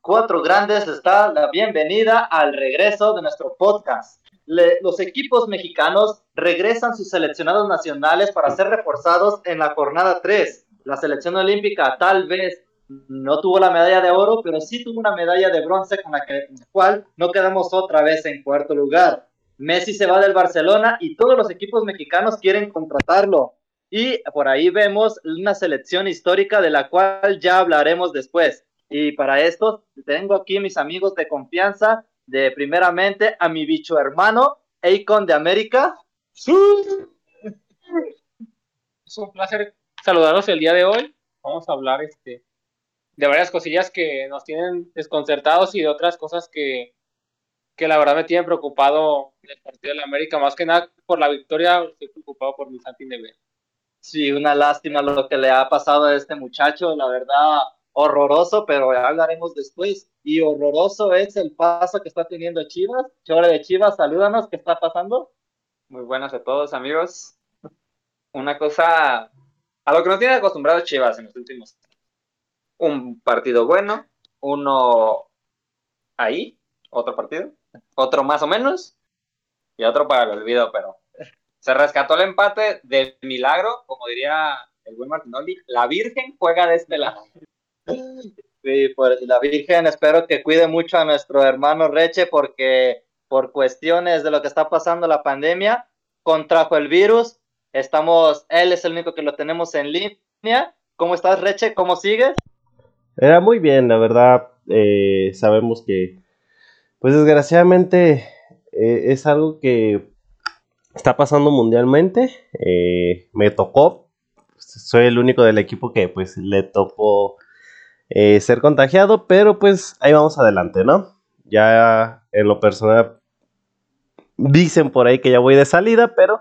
Cuatro Grandes da la bienvenida al regreso de nuestro podcast. los equipos mexicanos regresan sus seleccionados nacionales para ser reforzados en la jornada 3. La selección olímpica tal vez no tuvo la medalla de oro, pero sí tuvo una medalla de bronce con la, que, con la cual no quedamos otra vez en cuarto lugar. Messi se va del Barcelona y todos los equipos mexicanos quieren contratarlo. Y por ahí vemos una selección histórica de la cual ya hablaremos después. Y para esto tengo aquí mis amigos de confianza, de primeramente a mi bicho hermano, Akon de América. Es un placer saludarlos el día de hoy. Vamos a hablar este, de varias cosillas que nos tienen desconcertados y de otras cosas que, que la verdad me tienen preocupado del partido de la América. Más que nada por la victoria, estoy preocupado por mi Santi Neve. Sí, una lástima lo que le ha pasado a este muchacho. La verdad, horroroso, pero hablaremos después. Y horroroso es el paso que está teniendo Chivas. Chore de Chivas, salúdanos, ¿qué está pasando? Muy buenas a todos, amigos. Una cosa a lo que nos tiene acostumbrado Chivas en los últimos. Un partido bueno, uno ahí, otro partido, otro más o menos, y otro para el olvido, pero se rescató el empate de milagro, como diría el buen Martinoli, la Virgen juega de este lado. Sí, pues la Virgen espero que cuide mucho a nuestro hermano Reche porque por cuestiones de lo que está pasando la pandemia, contrajo el virus. Estamos, él es el único que lo tenemos en línea. ¿Cómo estás, Reche? ¿Cómo sigues? Era muy bien, la verdad. Eh, sabemos que, pues desgraciadamente, eh, es algo que está pasando mundialmente. Eh, me tocó. Soy el único del equipo que, pues, le tocó eh, ser contagiado, pero pues ahí vamos adelante, ¿no? Ya en lo personal dicen por ahí que ya voy de salida, pero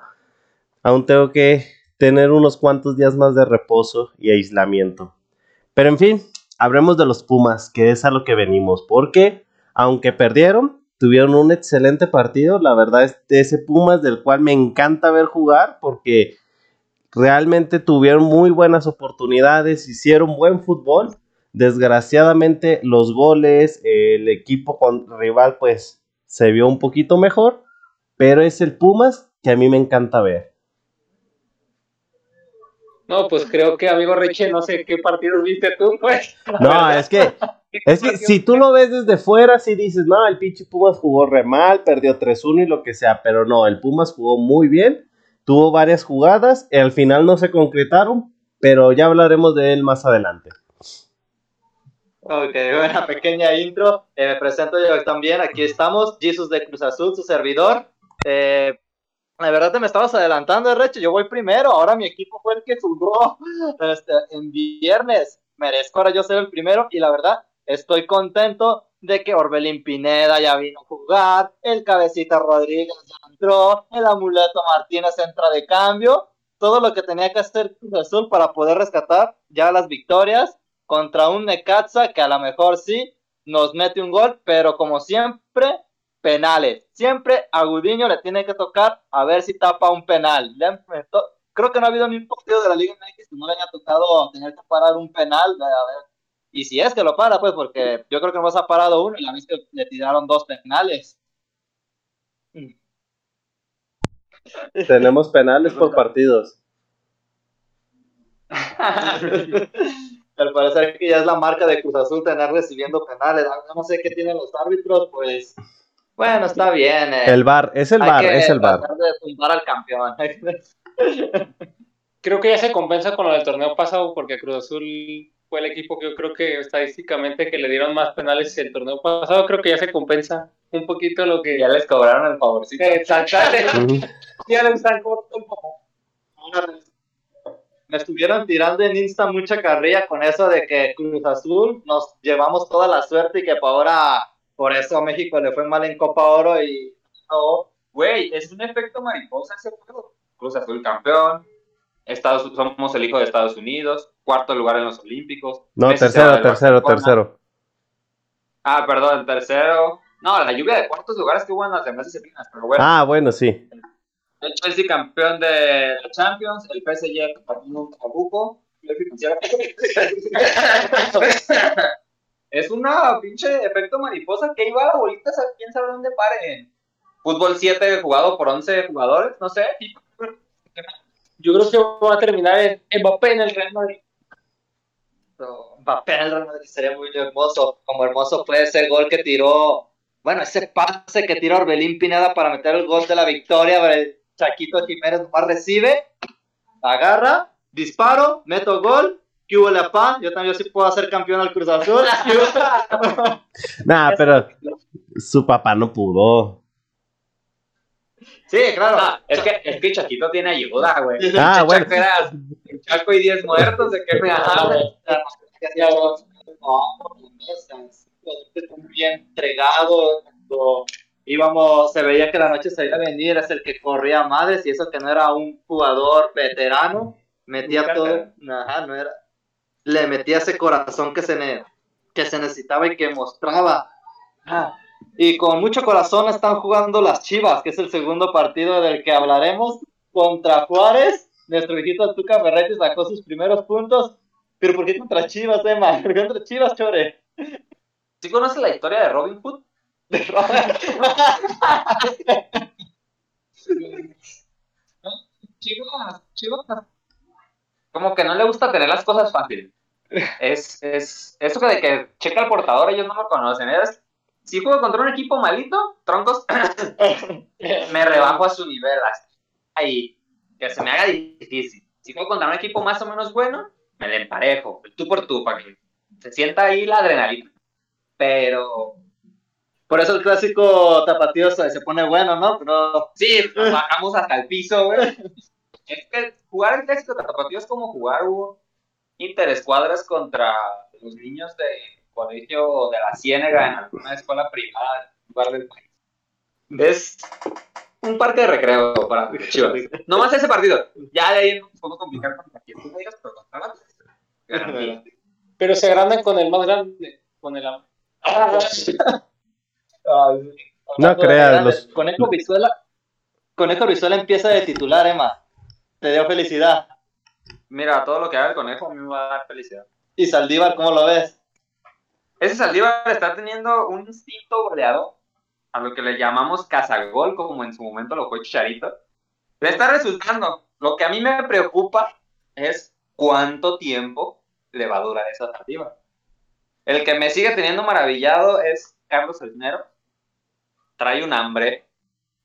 aún tengo que tener unos cuantos días más de reposo y aislamiento. Pero en fin, hablemos de los Pumas, que es a lo que venimos, porque aunque perdieron, tuvieron un excelente partido, la verdad es de ese Pumas del cual me encanta ver jugar, porque realmente tuvieron muy buenas oportunidades, hicieron buen fútbol Desgraciadamente los goles, el equipo con rival pues se vio un poquito mejor, pero es el Pumas que a mí me encanta ver. No, pues creo que amigo Reche, no sé qué partidos viste tú, pues. No, es que, es que si tú lo ves desde fuera, si dices, no, el pinche Pumas jugó re mal, perdió 3-1 y lo que sea, pero no, el Pumas jugó muy bien, tuvo varias jugadas, y al final no se concretaron, pero ya hablaremos de él más adelante. Ok, una pequeña intro. Eh, me presento yo también. Aquí estamos, Jesus de Cruz Azul, su servidor. Eh, la verdad te me estabas adelantando, Reche. Yo voy primero. Ahora mi equipo fue el que jugó este, en viernes. Merezco ahora yo ser el primero. Y la verdad, estoy contento de que Orbelín Pineda ya vino a jugar. El Cabecita Rodríguez ya entró. El Amuleto Martínez entra de cambio. Todo lo que tenía que hacer Cruz Azul para poder rescatar ya las victorias contra un Necaxa que a lo mejor sí nos mete un gol, pero como siempre, penales. Siempre a Gudiño le tiene que tocar a ver si tapa un penal. Creo que no ha habido ni un partido de la Liga MX que no le haya tocado tener que parar un penal. A ver. Y si es que lo para, pues, porque yo creo que nos ha parado uno y la vez que le tiraron dos penales. Tenemos penales por partidos. al parecer que ya es la marca de Cruz Azul tener recibiendo penales. No sé qué tienen los árbitros, pues bueno, está bien. Eh. El bar, es el bar, es el bar. de al campeón. creo que ya se compensa con lo del torneo pasado porque Cruz Azul fue el equipo que yo creo que estadísticamente que le dieron más penales el torneo pasado, creo que ya se compensa un poquito lo que... Ya les cobraron el favorcito. Exactamente. ya les están corto me estuvieron tirando en Insta mucha carrilla con eso de que Cruz Azul nos llevamos toda la suerte y que por ahora, por eso a México le fue mal en Copa Oro y no, güey, es un efecto mariposa ese juego. Cruz Azul campeón, Estados, somos el hijo de Estados Unidos, cuarto lugar en los Olímpicos. No, tercero, tercero, tercero. Ah, perdón, tercero. No, la lluvia de cuartos lugares que hubo en las demás disciplinas, pero bueno. Ah, bueno, sí. El Chelsea campeón de la Champions, el PSG campeón un trabuco. una pinche efecto mariposa que iba a la bolita, quién sabe dónde pare. Fútbol 7 jugado por 11 jugadores, no sé. Yo creo que va a terminar en Mbappé en el Real Madrid. Mbappé en el Real Madrid sería muy hermoso. Como hermoso fue ese gol que tiró, bueno, ese pase que tiró Orbelín Pineda para meter el gol de la victoria. pero el Chaquito Jiménez nomás recibe, agarra, disparo, meto gol. ¿Qué hubo la pa? Yo también sí puedo ser campeón al Cruz Azul. Nah, pero su papá no pudo. sí, claro. Ah, es que, es que Chaquito tiene ayuda, güey. Ah, Chaco bueno. Chaco y 10 muertos, ¿de qué me hablas? No, no, está muy bien entregado. Cuando íbamos, se veía que la noche se iba a venir, es el que corría madres y eso que no era un jugador veterano, metía todo, ajá, no era, le metía ese corazón que se, ne- que se necesitaba y que mostraba. Ah, Y con mucho corazón están jugando las Chivas, que es el segundo partido del que hablaremos, contra Juárez. Nuestro viejito Tuca Ferretti sacó sus primeros puntos. Pero ¿por qué contra Chivas, Emma? ¿Por qué contra Chivas, Chore? ¿Sí conoces la historia de Robin Hood? Chivas, Chivas. Como que no le gusta tener las cosas fáciles. Es, es, eso de que checa el portador, ellos no lo conocen. Si juego contra un equipo malito, troncos, me rebajo a su nivel. Ahí, que se me haga difícil. Si juego contra un equipo más o menos bueno, me le emparejo, tú por tú, para que se sienta ahí la adrenalina. Pero Por eso el clásico tapatío se, se pone bueno, ¿no? Pero Sí, bajamos hasta el piso, güey. Es que jugar el clásico de tapatío es como jugar un interescuadras contra los niños de colegio de la Ciénega en alguna escuela privada en un lugar del país. Es un parque de recreo para Chivas. No más ese partido. Ya de ahí nos podemos complicar tú digas, pero contra la-. Pero se agrandan con el más grande, con el No creas, los- Conejo Visuela, Conejo Visuela empieza de titular, Emma. Te dio felicidad. Mira, todo lo que haga el conejo a mí me va a dar felicidad. Y Saldívar, ¿cómo lo ves? Ese Saldívar está teniendo un instinto goleado, a lo que le llamamos cazagol, como en su momento lo fue Chicharito. Le está resultando. Lo que a mí me preocupa es cuánto tiempo le va a durar esa Saldívar. El que me sigue teniendo maravillado es Carlos Cisneros. Trae un hambre,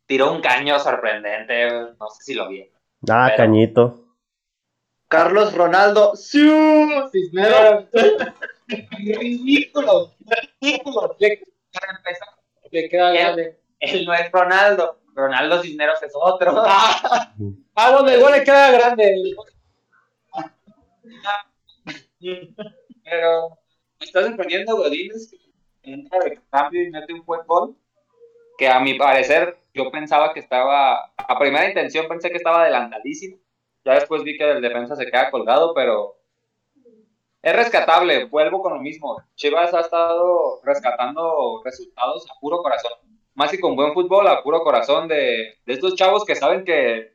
tiró un caño sorprendente, no sé si lo vi. Ah, Pero- cañito. Carlos Ronaldo. ¡Sí! Cisneros. ridículo, ridículo. Le, Para empezar, le queda grande. él no es Ronaldo, Ronaldo Cisneros es otro. Ah, bueno, igual le queda grande. Pero me está sorprendiendo Godínez que entra de cambio y mete un buen gol. Que a mi parecer yo pensaba que estaba, a primera intención pensé que estaba adelantadísimo. Ya después vi que el defensa se queda colgado, pero es rescatable. Vuelvo con lo mismo. Chivas ha estado rescatando resultados a puro corazón. Más que con buen fútbol, a puro corazón de, de estos chavos que saben que,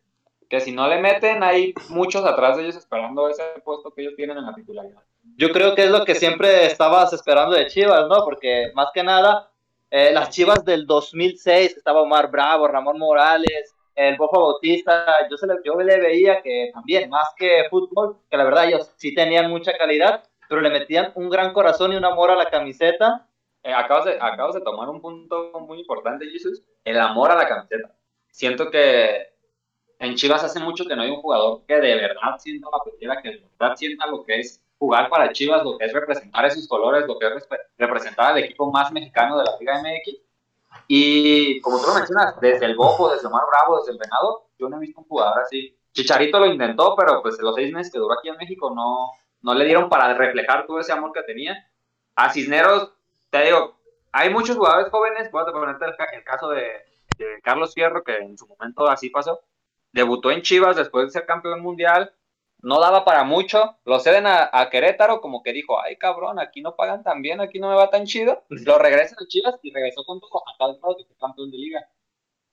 que si no le meten, hay muchos atrás de ellos esperando ese puesto que ellos tienen en la titularidad. Yo creo que es lo que siempre estabas esperando de Chivas, ¿no? Porque más que nada, eh, las Chivas del 2006, que estaba Omar Bravo, Ramón Morales, el Bofa Bautista, yo, le, yo le veía que también, más que fútbol, que la verdad ellos sí tenían mucha calidad, pero le metían un gran corazón y un amor a la camiseta. Eh, acabas, de, acabas de tomar un punto muy importante, Jesus. El amor a la camiseta. Siento que en Chivas hace mucho que no hay un jugador que de verdad sienta la playera, que de verdad sienta lo que es jugar para Chivas, lo que es representar esos colores, lo que es representar al equipo más mexicano de la Liga MX. Y como tú lo mencionas, desde el Bojo, desde Omar Bravo, desde el Venado, yo no he visto un jugador así. Chicharito lo intentó, pero pues los seis meses que duró aquí en México no, no le dieron para reflejar todo ese amor que tenía. A Cisneros, te digo, hay muchos jugadores jóvenes, voy a ponerte el, el caso de, de Carlos Fierro, que en su momento así pasó. Debutó en Chivas después de ser campeón mundial, no daba para mucho, lo ceden a, a Querétaro, como que dijo, ay cabrón, aquí no pagan tan bien, aquí no me va tan chido. Lo regresan a Chivas y regresó con todo a tal grado que fue campeón de liga.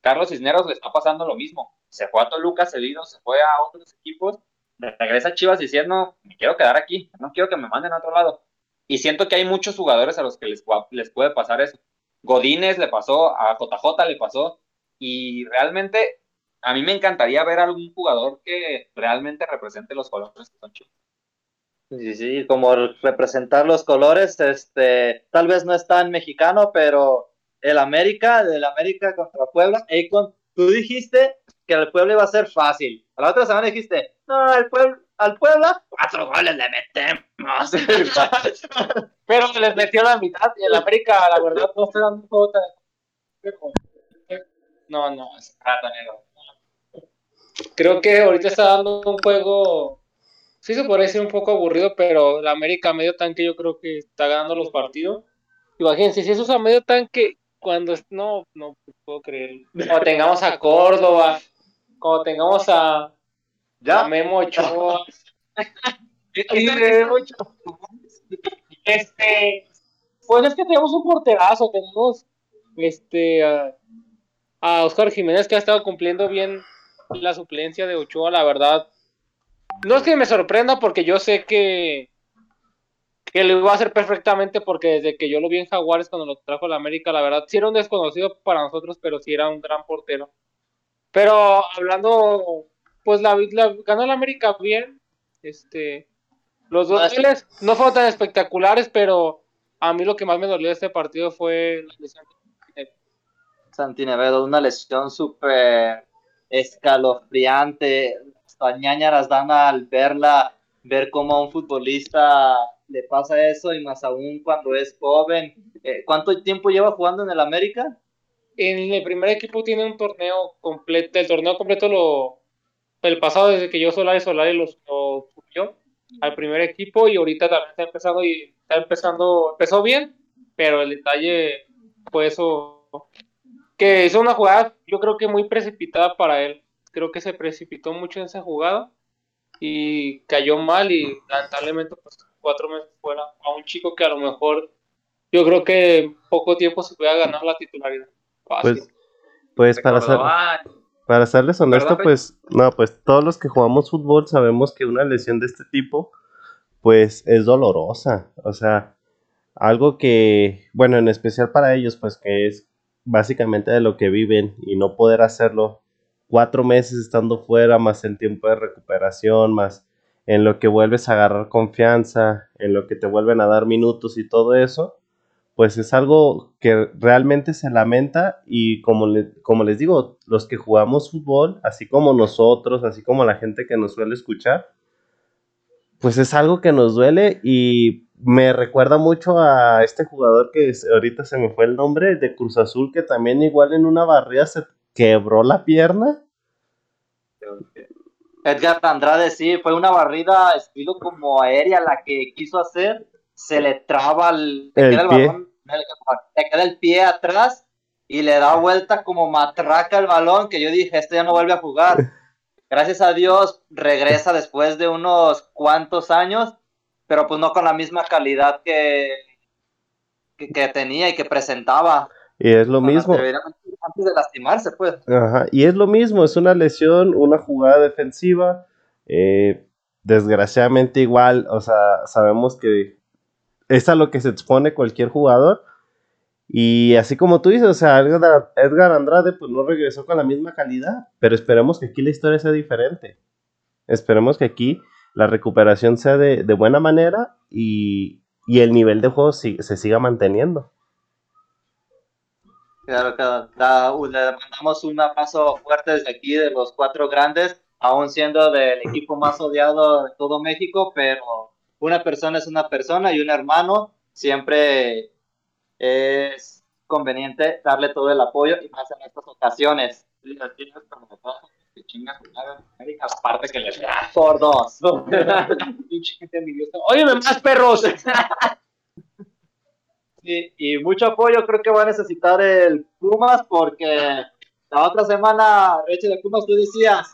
Carlos Cisneros le está pasando lo mismo. Se fue a Toluca cedido, se fue a otros equipos, regresa a Chivas diciendo, me quiero quedar aquí, no quiero que me manden a otro lado. Y siento que hay muchos jugadores a los que les, les puede pasar eso. Godínez le pasó, a JJ le pasó, y realmente a mí me encantaría ver algún jugador que realmente represente los colores que son chicos. Sí, sí, como representar los colores, este, tal vez no es tan mexicano, pero el América, del América contra Puebla, Akon, tú dijiste que el Puebla iba a ser fácil. A la otra semana dijiste, no, el Puebla, al Puebla, cuatro goles le metemos. pero les metió la mitad y el América, la verdad, no está dando. No, no, es ratonero. Creo que ahorita está dando un juego sí se podría decir un poco aburrido, pero la América medio tanque yo creo que está ganando los partidos. Imagínense, si eso es a medio tanque, cuando no, no puedo creer. Cuando tengamos a Córdoba, cuando tengamos a, ¿Ya? Memo Ochoa. este, pues es que tenemos un porterazo, tenemos este a, a Oscar Jiménez que ha estado cumpliendo bien la suplencia de Ochoa, la verdad no es que me sorprenda porque yo sé que, que lo iba a hacer perfectamente porque desde que yo lo vi en Jaguares cuando lo trajo a la América, la verdad, sí era un desconocido para nosotros, pero sí era un gran portero. Pero hablando, pues la, ganó la América bien. Este, los dos goles no fueron tan espectaculares, pero a mí lo que más me dolió de este partido fue la lesión de Santinevedo, una lesión súper escalofriante ñañaras dan al verla, ver cómo a un futbolista le pasa eso y más aún cuando es joven. Eh, ¿Cuánto tiempo lleva jugando en el América? En el primer equipo tiene un torneo completo, el torneo completo lo el pasado desde que yo Solari Solari lo subió al primer equipo y ahorita también está empezando y está empezando, empezó bien, pero el detalle fue eso que hizo una jugada yo creo que muy precipitada para él. Creo que se precipitó mucho en esa jugada y cayó mal y lamentablemente pues cuatro meses fuera a un chico que a lo mejor yo creo que en poco tiempo se puede ganar la titularidad. Pues, pues para ser, para serles honesto, pues no, pues todos los que jugamos fútbol sabemos que una lesión de este tipo pues es dolorosa, o sea, algo que, bueno, en especial para ellos, pues que es básicamente de lo que viven y no poder hacerlo cuatro meses estando fuera, más el tiempo de recuperación, más en lo que vuelves a agarrar confianza, en lo que te vuelven a dar minutos y todo eso, pues es algo que realmente se lamenta y como, como les digo, los que jugamos fútbol, así como nosotros, así como la gente que nos suele escuchar, pues es algo que nos duele y me recuerda mucho a este jugador que ahorita se me fue el nombre de Cruz Azul, que también igual en una barrida se quebró la pierna. Edgar Andrade, sí, fue una barrida estilo como aérea la que quiso hacer. Se le traba el, le queda el, balón, le queda el pie atrás y le da vuelta como matraca el balón. Que yo dije, este ya no vuelve a jugar. Gracias a Dios, regresa después de unos cuantos años, pero pues no con la misma calidad que, que tenía y que presentaba. Y es lo mismo. Antes de lastimarse, pues. Ajá, y es lo mismo, es una lesión, una jugada defensiva. Eh, desgraciadamente igual, o sea, sabemos que es a lo que se expone cualquier jugador. Y así como tú dices, o sea, Edgar, Andrade pues no regresó con la misma calidad, pero esperemos que aquí la historia sea diferente. Esperemos que aquí la recuperación sea de, buena manera y, el nivel de juego se siga manteniendo. Claro, claro. le mandamos un abrazo fuerte desde aquí de los cuatro grandes, aún siendo del equipo más odiado de todo México, pero una persona es una persona y un hermano siempre es conveniente darle todo el apoyo y más en estas ocasiones. Aparte que les da por dos. Oye, más perros. y mucho apoyo creo que va a necesitar el Pumas porque la otra semana, Reche de Pumas, tú decías,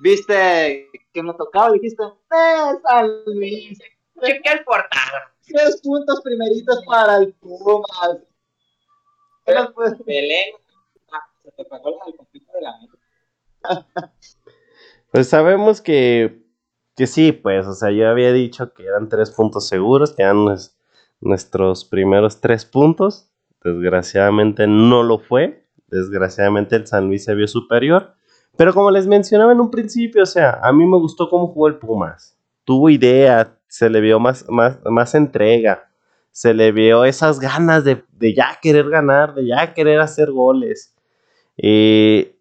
viste que me tocaba, dijiste, ¡eh, San Luis! ¿Qué el portado? Tres puntos primeritos para el Pumas. pues, Belén, se te pasó el conflicto de la Pues sabemos que, que sí, pues, o sea, yo había dicho que eran tres puntos seguros, que eran nuestros primeros tres puntos. Desgraciadamente no lo fue. Desgraciadamente el San Luis se vio superior. Pero como les mencionaba en un principio, o sea, a mí me gustó cómo jugó el Pumas. Tuvo idea, se le vio más, más, más entrega, se le vio esas ganas de, de ya querer ganar, de ya querer hacer goles. Eh,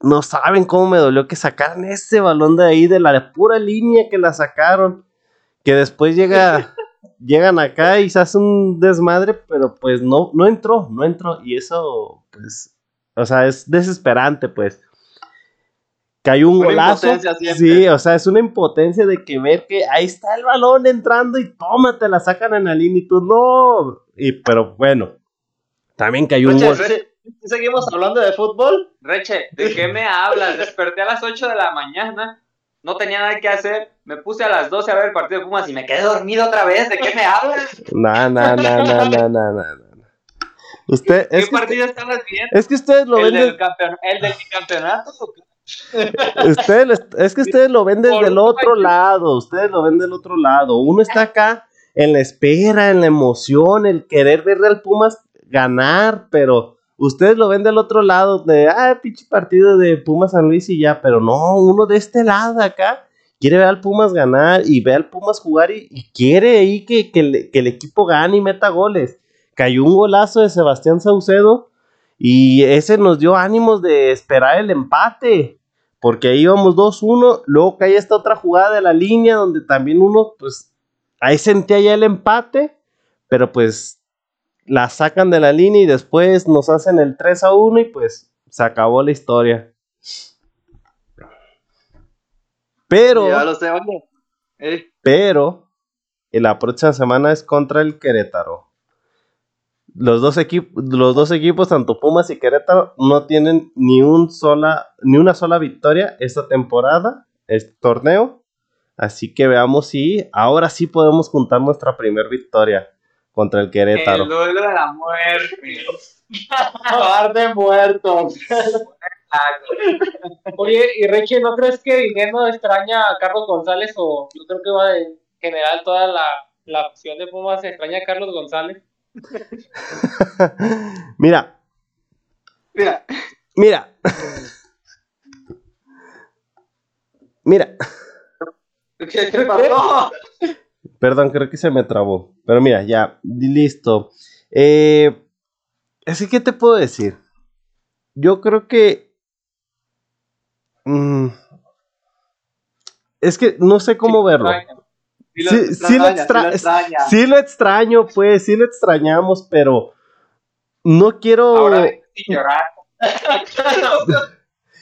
no saben cómo me dolió que sacaran ese balón de ahí, de la pura línea que la sacaron. Que después llega, llegan acá y se hace un desmadre, pero pues no, no entró, no entró. Y eso, pues, o sea, es desesperante, pues. Cayó un Una golazo. Sí, o sea, es una impotencia de que ver que ahí está el balón entrando y tómate, la sacan en la línea y tú no. Y, pero bueno, también cayó un Reche, gol. ¿sí- sí seguimos hablando de fútbol? Reche, ¿de qué me hablas? Desperté a las 8 de la mañana, no tenía nada que hacer, me puse a las 12 a ver el partido de Pumas y me quedé dormido otra vez. ¿De qué me hablas? No, no, no, no, no, no, no, no. Usted, ¿Qué es que, partido estabas viendo? es que ustedes lo ¿El ven, del, de- campeon- ¿El del campeonato? qué? ustedes es que ustedes lo ven desde el otro país. lado, ustedes lo ven del otro lado. Uno está acá en la espera, en la emoción, el querer ver al Pumas ganar, pero ustedes lo ven del otro lado, de, ah, pinche partido de Pumas San Luis y ya, pero no, uno de este lado acá quiere ver al Pumas ganar y ve al Pumas jugar y, quiere ahí que, que que el equipo gane y meta goles. Cayó un golazo de Sebastián Saucedo y ese nos dio ánimos de esperar el empate. Porque ahí íbamos 2-1, luego cae esta otra jugada de la línea donde también uno, pues, ahí sentía ya el empate, pero pues la sacan de la línea y después nos hacen el 3-1 y pues se acabó la historia. Pero, Ya lo sé, oye. Eh, pero, en la próxima semana es contra el Querétaro. Los dos, equipos, los dos equipos, tanto Pumas y Querétaro, no tienen ni, un sola, ni una sola victoria esta temporada, este torneo. Así que veamos si ahora sí podemos juntar nuestra primera victoria contra el Querétaro. El duelo de la muerte. par de muertos. Oye, y Reche, ¿no crees que Dinero extraña a Carlos González o yo creo que va en general toda la, la opción de Pumas extraña a Carlos González? Mira, Mira, mira. Mira. ¿qué, qué pasó? Perdón, creo que se me trabó. Pero mira, ya, listo. Eh, así que te puedo decir. Yo creo que. mm, es que no sé cómo verlo. Lo- Sí, lo, extraña, extra- sí lo extraña. sí lo extraño, pues, sí lo extrañamos, pero no quiero. Ahora llorar.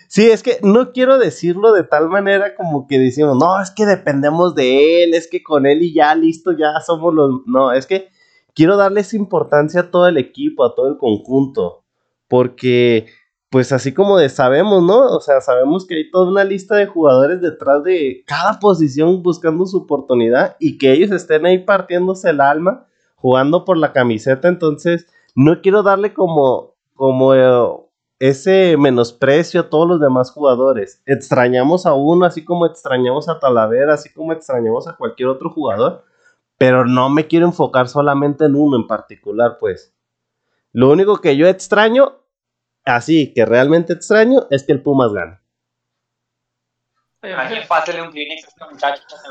Sí, es que no quiero decirlo de tal manera como que decimos, no, es que dependemos de él, es que con él y ya listo, ya somos los... No, es que quiero darles importancia a todo el equipo, a todo el conjunto, porque pues así como de sabemos, ¿no? O sea, sabemos que hay toda una lista de jugadores detrás de cada posición buscando su oportunidad y que ellos estén ahí partiéndose el alma, jugando por la camiseta, entonces no quiero darle como, como eh, ese menosprecio a todos los demás jugadores. Extrañamos a uno, así como extrañamos a Talavera, así como extrañamos a cualquier otro jugador, pero no me quiero enfocar solamente en uno en particular, pues. Lo único que yo extraño, así que realmente extraño, es que el Pumas gane. Alguien pásele un Kleenex a este muchacho que se.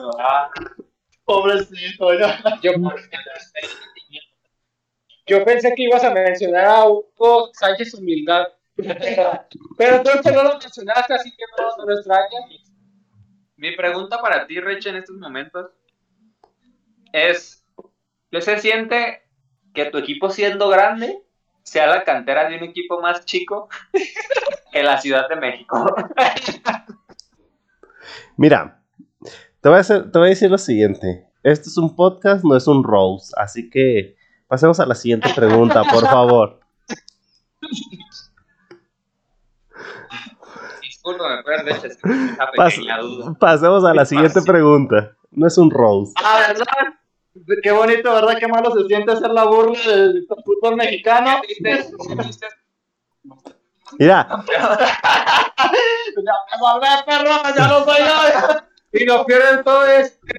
Pobrecito, ya. Yo, yo pensé que ibas a mencionar a Hugo Sánchez Humildad. Pero creo que no lo mencionaste, así que no, no lo extrañas. Mi pregunta para ti, Rich, en estos momentos es: ¿qué se siente que tu equipo siendo grande sea la cantera de un equipo más chico que la Ciudad de México? Mira, te voy, a hacer- te voy a decir lo siguiente. Este es un podcast, no es un Rose, así que pasemos a la siguiente pregunta, por favor. Disculpa, me puedes Rich, es una Pas- pequeña duda. pasemos a la siguiente Fácil. pregunta. No es un Rose. Ah, ¿verdad? Qué bonito, ¿verdad? Qué malo se siente hacer la burla del fútbol mexicano. Mira, Ya me hablé, perro, ya no soy yo. Y lo peor de todo es que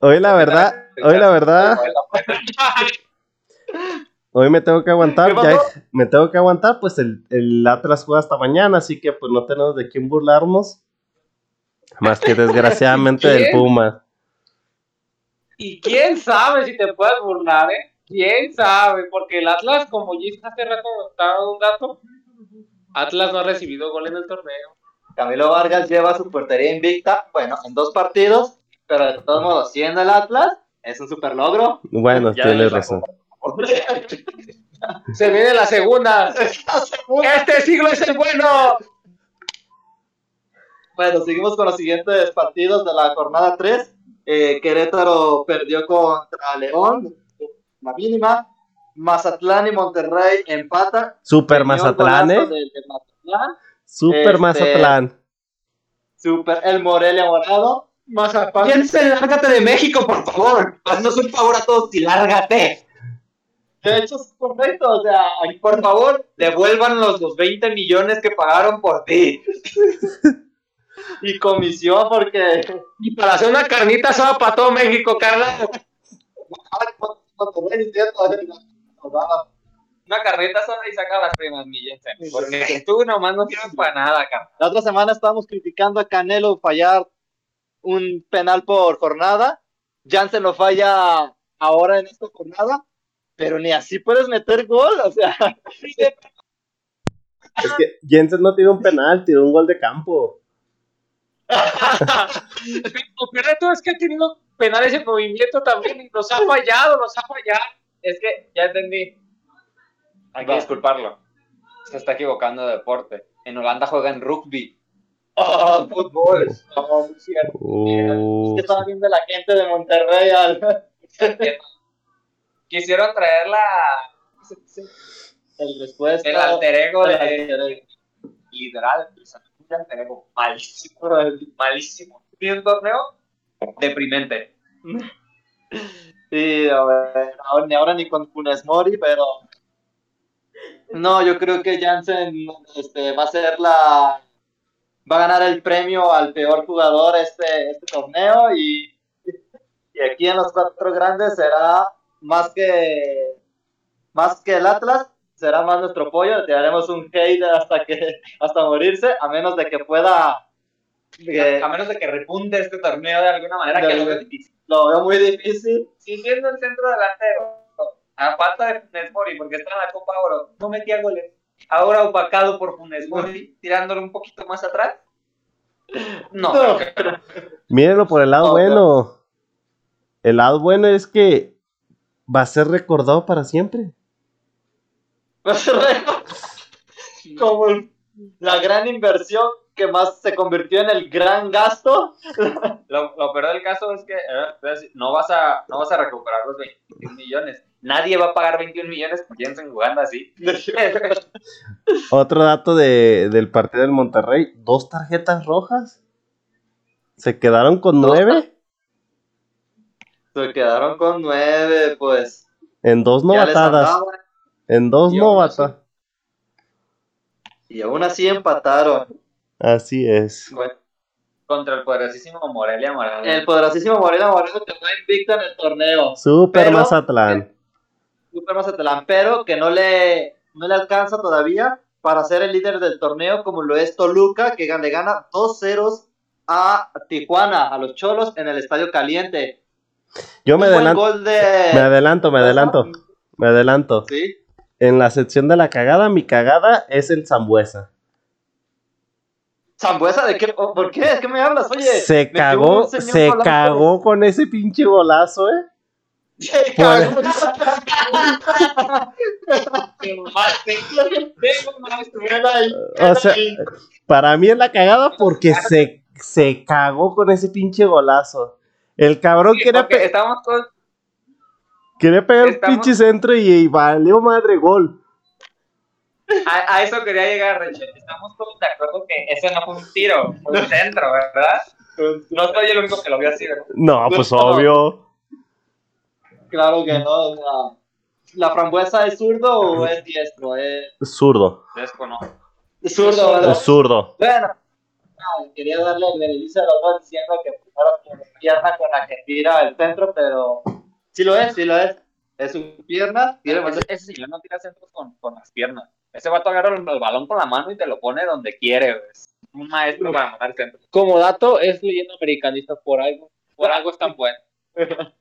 Hoy la verdad, hoy la verdad, hoy me tengo que aguantar, me tengo que aguantar, pues el, el Atlas juega hasta mañana, así que pues no tenemos de quién burlarnos. Más que desgraciadamente del. Puma. Y quién sabe si te puedes burlar, ¿eh? Quién sabe, porque el Atlas, como ya hace rato estaba un dato, Atlas no ha recibido gol en el torneo. Camilo Vargas lleva su portería invicta, bueno, en dos partidos, pero de todos modos, siendo el Atlas, es un super logro. Bueno, tienes les Se viene la segunda. Este siglo es el bueno. Bueno, seguimos con los siguientes partidos de la jornada 3. Eh, Querétaro perdió contra León, la mínima. Mazatlán y Monterrey empatan. Super Mazatlán, ¿eh? Mazatlán. Super Este- Mazatlán. Super el Morelia Morado. Mazapán. Piensa, lárgate de México, por favor. Haznos un favor a todos y lárgate. De hecho, es correcto. O sea, por favor, devuelvan los, los 20 millones que pagaron por ti. y comisión porque. Y para hacer una carnita asada para todo México, Carla. Una carreta sola y saca las primas millones. Porque tú nomás no sirves para nada, carnal. La otra semana estábamos criticando a Canelo fallar un penal por jornada. Jansen lo falla ahora en esta jornada, pero ni así puedes meter gol. O sea, Es que Jensen no tiró un penal, tiró un gol de campo. Lo peor de todo es que ha tenido penales en movimiento también y los ha fallado, los ha fallado. Es que ya entendí. Hay que disculparlo. Se está equivocando de deporte. En Holanda juegan rugby. oh, fútbol. No, cierto. Uh, Es que estaba viendo la gente de Monterrey al Quisieron traer la, el después. el alter ego el de alter ego. literal. o sea, un alter ego malísimo. Malísimo. Y un torneo deprimente. Sí, a ver, ahora, ni ahora ni con Funes Mori, pero no, yo creo que Jansen este, va a ser la va a ganar el premio al peor jugador este, este torneo y, y aquí en los cuatro grandes será más que más que el Atlas, será más nuestro apoyo, le tiraremos un hate hasta que hasta morirse, a menos de que pueda que A menos de que repunte este torneo de alguna manera, que lo veo difícil. lo veo muy difícil. Si siendo el centro delantero, a falta de Funes Mori, porque está en la Copa Oro, no metía goles. Ahora opacado por Funes Mori, tirándolo un poquito más atrás. No, mírenlo por el lado bueno. El lado bueno es que va a ser recordado para siempre. como el- la gran inversión que más se convirtió en el gran gasto. Lo, lo peor del caso es que eh, no, vas a, no vas a recuperar los 21 millones. Nadie va a pagar 21 millones por Jensen jugando así. Otro dato de, del partido del Monterrey, dos tarjetas rojas. Se quedaron con nueve Se quedaron con nueve, pues. en dos novatadas. En dos novatas. Y aún así empataron. Así es. Bueno, Contra el poderosísimo Morelia Morales. el poderosísimo Moreno Moreno que va invicto en el torneo. Super Pero- Mazatlán. Super Mazatlán, pero que no le, no le alcanza todavía para ser el líder del torneo como lo es Toluca, que le gana 2-0 a Tijuana, a los Cholos, en el Estadio Caliente. Yo me adelanto, de... me adelanto, me adelanto, me adelanto. Sí. En la sección de la cagada, mi cagada es el Zambuesa. ¿Zambuesa de qué? ¿Por qué? ¿Qué me hablas? Oye, Se cagó, se cagó con ese pinche golazo, eh. Se cagó. O sea, para mí es la cagada porque se, se cagó con ese pinche golazo. El cabrón Sí, quería, porque pe- estamos todos quería pegar un estamos- pinche centro y, y valió madre gol. A, a eso quería llegar, Rachel. Estamos todos de acuerdo que ese no fue un tiro, fue un centro, ¿verdad? No soy el único que lo vio así, ¿verdad? No, pues No. obvio. Claro que no. o sea, ¿La frambuesa es zurdo o es diestro? Es Zurdo. Desconozco. zurdo, ¿verdad? Es zurdo. Bueno, ah, quería darle el beneficio a los dos diciendo que pues, pierna con la que tira el centro, pero sí lo es, sí lo es. Es su pierna. Pero ese, ese señor no tira centros con, con las piernas. Ese vato agarra el, el balón con la mano y te lo pone donde quiere. Es un maestro para mandar centros. Como dato, es leyenda americanista por algo. Por algo es tan bueno.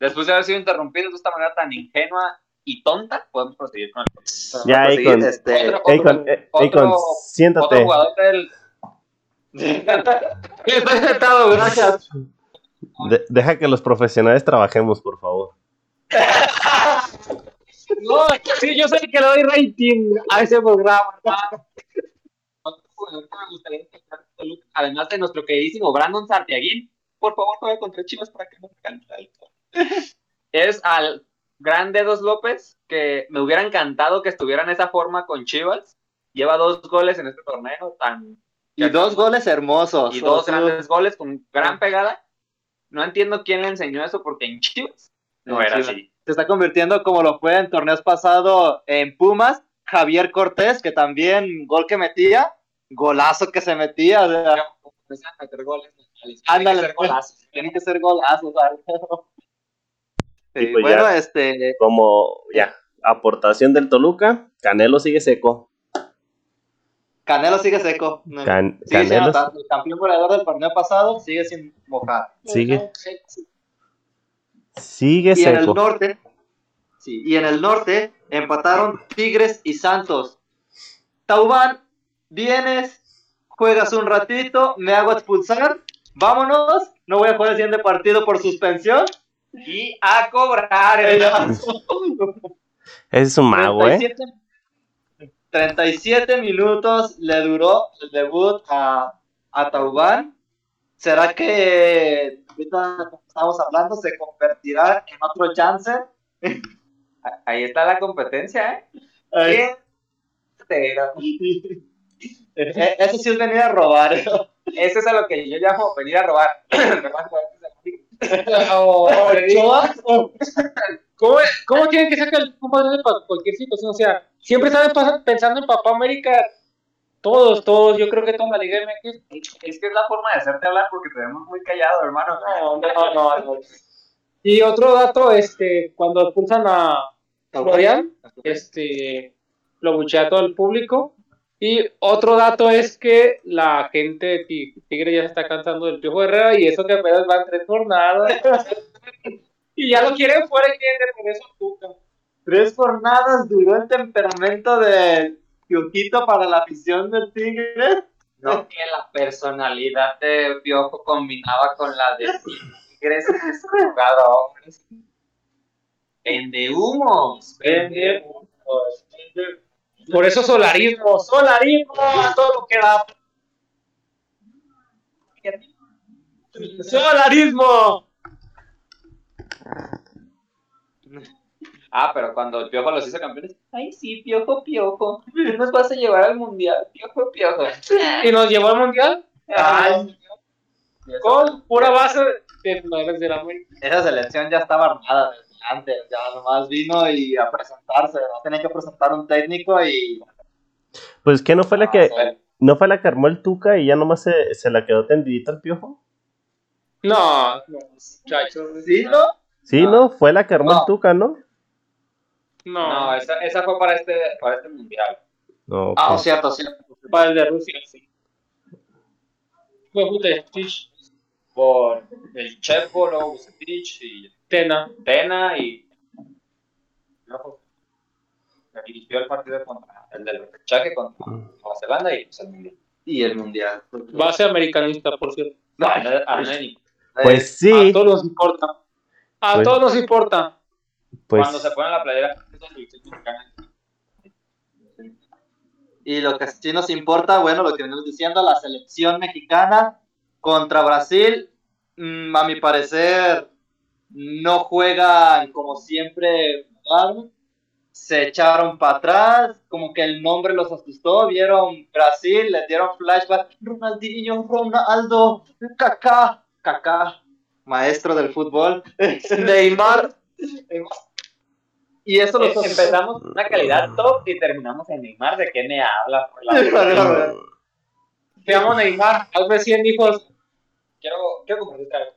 Después de haber sido interrumpidos de esta manera tan ingenua y tonta, podemos proseguir con el podcast. Ya, Akon. este, Otro- otro- Otro siéntate. jugador del. Estoy sentado, gracias. De- deja que los profesionales trabajemos, por favor. No, sí, yo soy el que le doy rating a ese programa. me gustaría además de nuestro queridísimo Brandon Santiaguín, por favor juega contra Chivas para que no me cante. Es al gran Dedos López, que me hubiera encantado que estuviera en esa forma con Chivas. Lleva dos goles en este torneo, tan Y dos goles hermosos. y dos O sea, grandes goles con gran pegada. No entiendo quién le enseñó eso porque en Chivas no En era Chivas. así. Se está convirtiendo como lo fue en torneos pasados en Pumas. Javier Cortés, que también gol que metía, golazo que se metía. o sea, a meter goles. Ándale, Tienen que ser golazos. tienen que ser golazos. Y pues bueno, ya. este, Como ya, aportación del Toluca, Canelo sigue seco. Canelo sigue seco. Can- Sigue Canelo anotar. El campeón goleador del torneo pasado sigue sin mojar. sigue, sigue Y en el seco. norte, sí, y en el norte empataron Tigres y Santos. Taubán, vienes, juegas un ratito, me hago expulsar, vámonos, no voy a jugar el siguiente partido por suspensión. Y a cobrar. hermano. Ese es un mago, ¿eh? 37, 37 minutos le duró el debut a, a Taubán. ¿Será que ahorita estamos hablando se convertirá en otro Janssen? Ahí está la competencia, ¿eh? ¿Quién? Eh, Eso sí es venir a robar. Eso es a lo que yo llamo venir a robar. Oh, ¿Ochoa? ¿Cómo, ¿Cómo tienen que ser el para cualquier situación? O sea, siempre están pensando en Papá América. Todos, todos, yo creo que toda la Liga MX. Es que es la forma de hacerte hablar porque te vemos muy callado, hermano. No, no, no, no. Y otro dato, este, cuando expulsan a Florian, este, lo buchea todo el público. Y otro dato es que la gente de Ti- Tigre ya se está cansando del Piojo Herrera y eso que apenas van tres jornadas. y ya lo quieren fuera y quieren de regreso a Tuca. Tres jornadas duró el temperamento de Piojito para la afición del Tigre. No que la personalidad de Piojo combinaba con la de Tigres en ese jugadores. Vende humos. Vende humos, vende- Por eso solarismo, solarismo a todo lo que da. Solarismo. Ah, pero cuando el Piojo los hizo campeones. Ay, sí, Piojo, Piojo. Tú nos vas a llevar al mundial. Piojo, Piojo. Y nos llevó al mundial Ay. con pura base de jugadores de la América. Esa selección ya estaba armada desde antes, ya nomás vino y a presentarse, no tenía que presentar un técnico y Pues que no fue la que, Ah, no fue la que armó el Tuca y ya nomás se, se la quedó tendidita el piojo. No, no, muchachos. ¿Sí, no? Sí, No. ¿no? Fue la que armó No. el Tuca, ¿no? No, No, esa, esa fue para este, para este mundial. No. Ah, cierto, cierto. para el de Rusia, sí. Fue Stitch, Por el Chepo, luego Vucetich y Tena. Tena y. Dirigió el partido contra el del repechaje contra Nueva Zelanda y pues el mundial. Y el mundial. Base americanista, por cierto. A a. Pues A sí, todos nos importa. A Pues- todos nos importa. pues Cuando se ponen la playera. Y lo que sí nos importa, bueno, lo que venimos diciendo, la selección mexicana contra Brasil, mm, a mi parecer, no juegan como siempre jugaron. Se echaron para atrás, como que el nombre los asustó, vieron Brasil, les dieron flashback, Ronaldinho, Ronaldo, Kaká, Kaká, maestro del fútbol, Neymar. Y eso los Eh, Empezamos con una calidad top y terminamos en Neymar. ¿De qué me habla? Por la- Te amo Neymar. 100 hijos. quiero, quiero compartirte algo.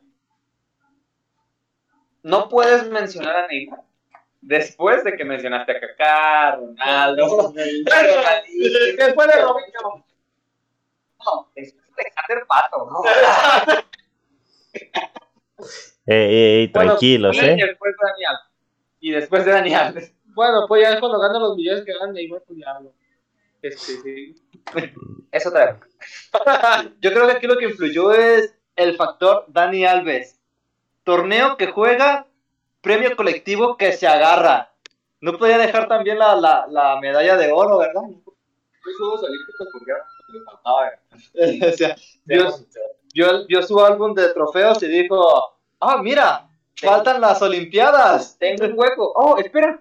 No puedes mencionar a Neymar después de que mencionaste a Kaká, Ronaldo, Después de Robinho. No, es Alexander Pato. ¿no? Ey, ey, ey, Bueno, tranquilos, y ¿eh? después de Dani Alves. Y después de Dani Alves. Bueno, pues ya es cuando ganan los millones que ganan Neymar, pues ya hablo. Este, sí. Eso te Yo creo que aquí lo que influyó es el factor Dani Alves. Torneo que juega, premio colectivo que se agarra. No podía dejar también la, la, la medalla de oro, ¿verdad? Juegos Olímpicos porque le faltaba. o sea, vio, vio- vio su álbum de trofeos y dijo, ah, mira, faltan las Olimpiadas. Tengo un hueco. Oh, espera.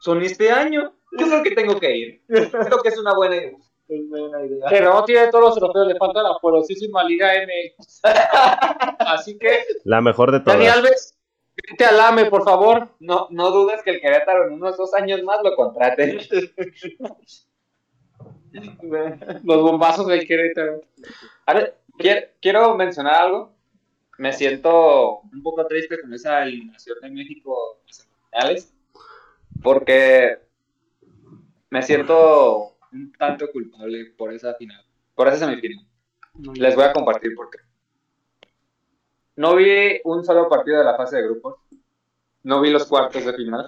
Son este año. Yo creo que tengo que ir. Creo que es una buena idea. Pero no tiene todos los trofeos, le falta la poderosísima Liga MX. Así que, La mejor de Dani todas. Alves, vete al AME, por favor. No, no dudes que el Querétaro en unos dos años más lo contrate. Los bombazos del Querétaro. A ver, quiero, quiero mencionar algo. Me siento un poco triste con esa eliminación de México en las semifinales. Porque me siento un tanto culpable por esa final. Por esa semifinal. Les voy a compartir por qué. No vi un solo partido de la fase de grupos. No vi los cuartos de final.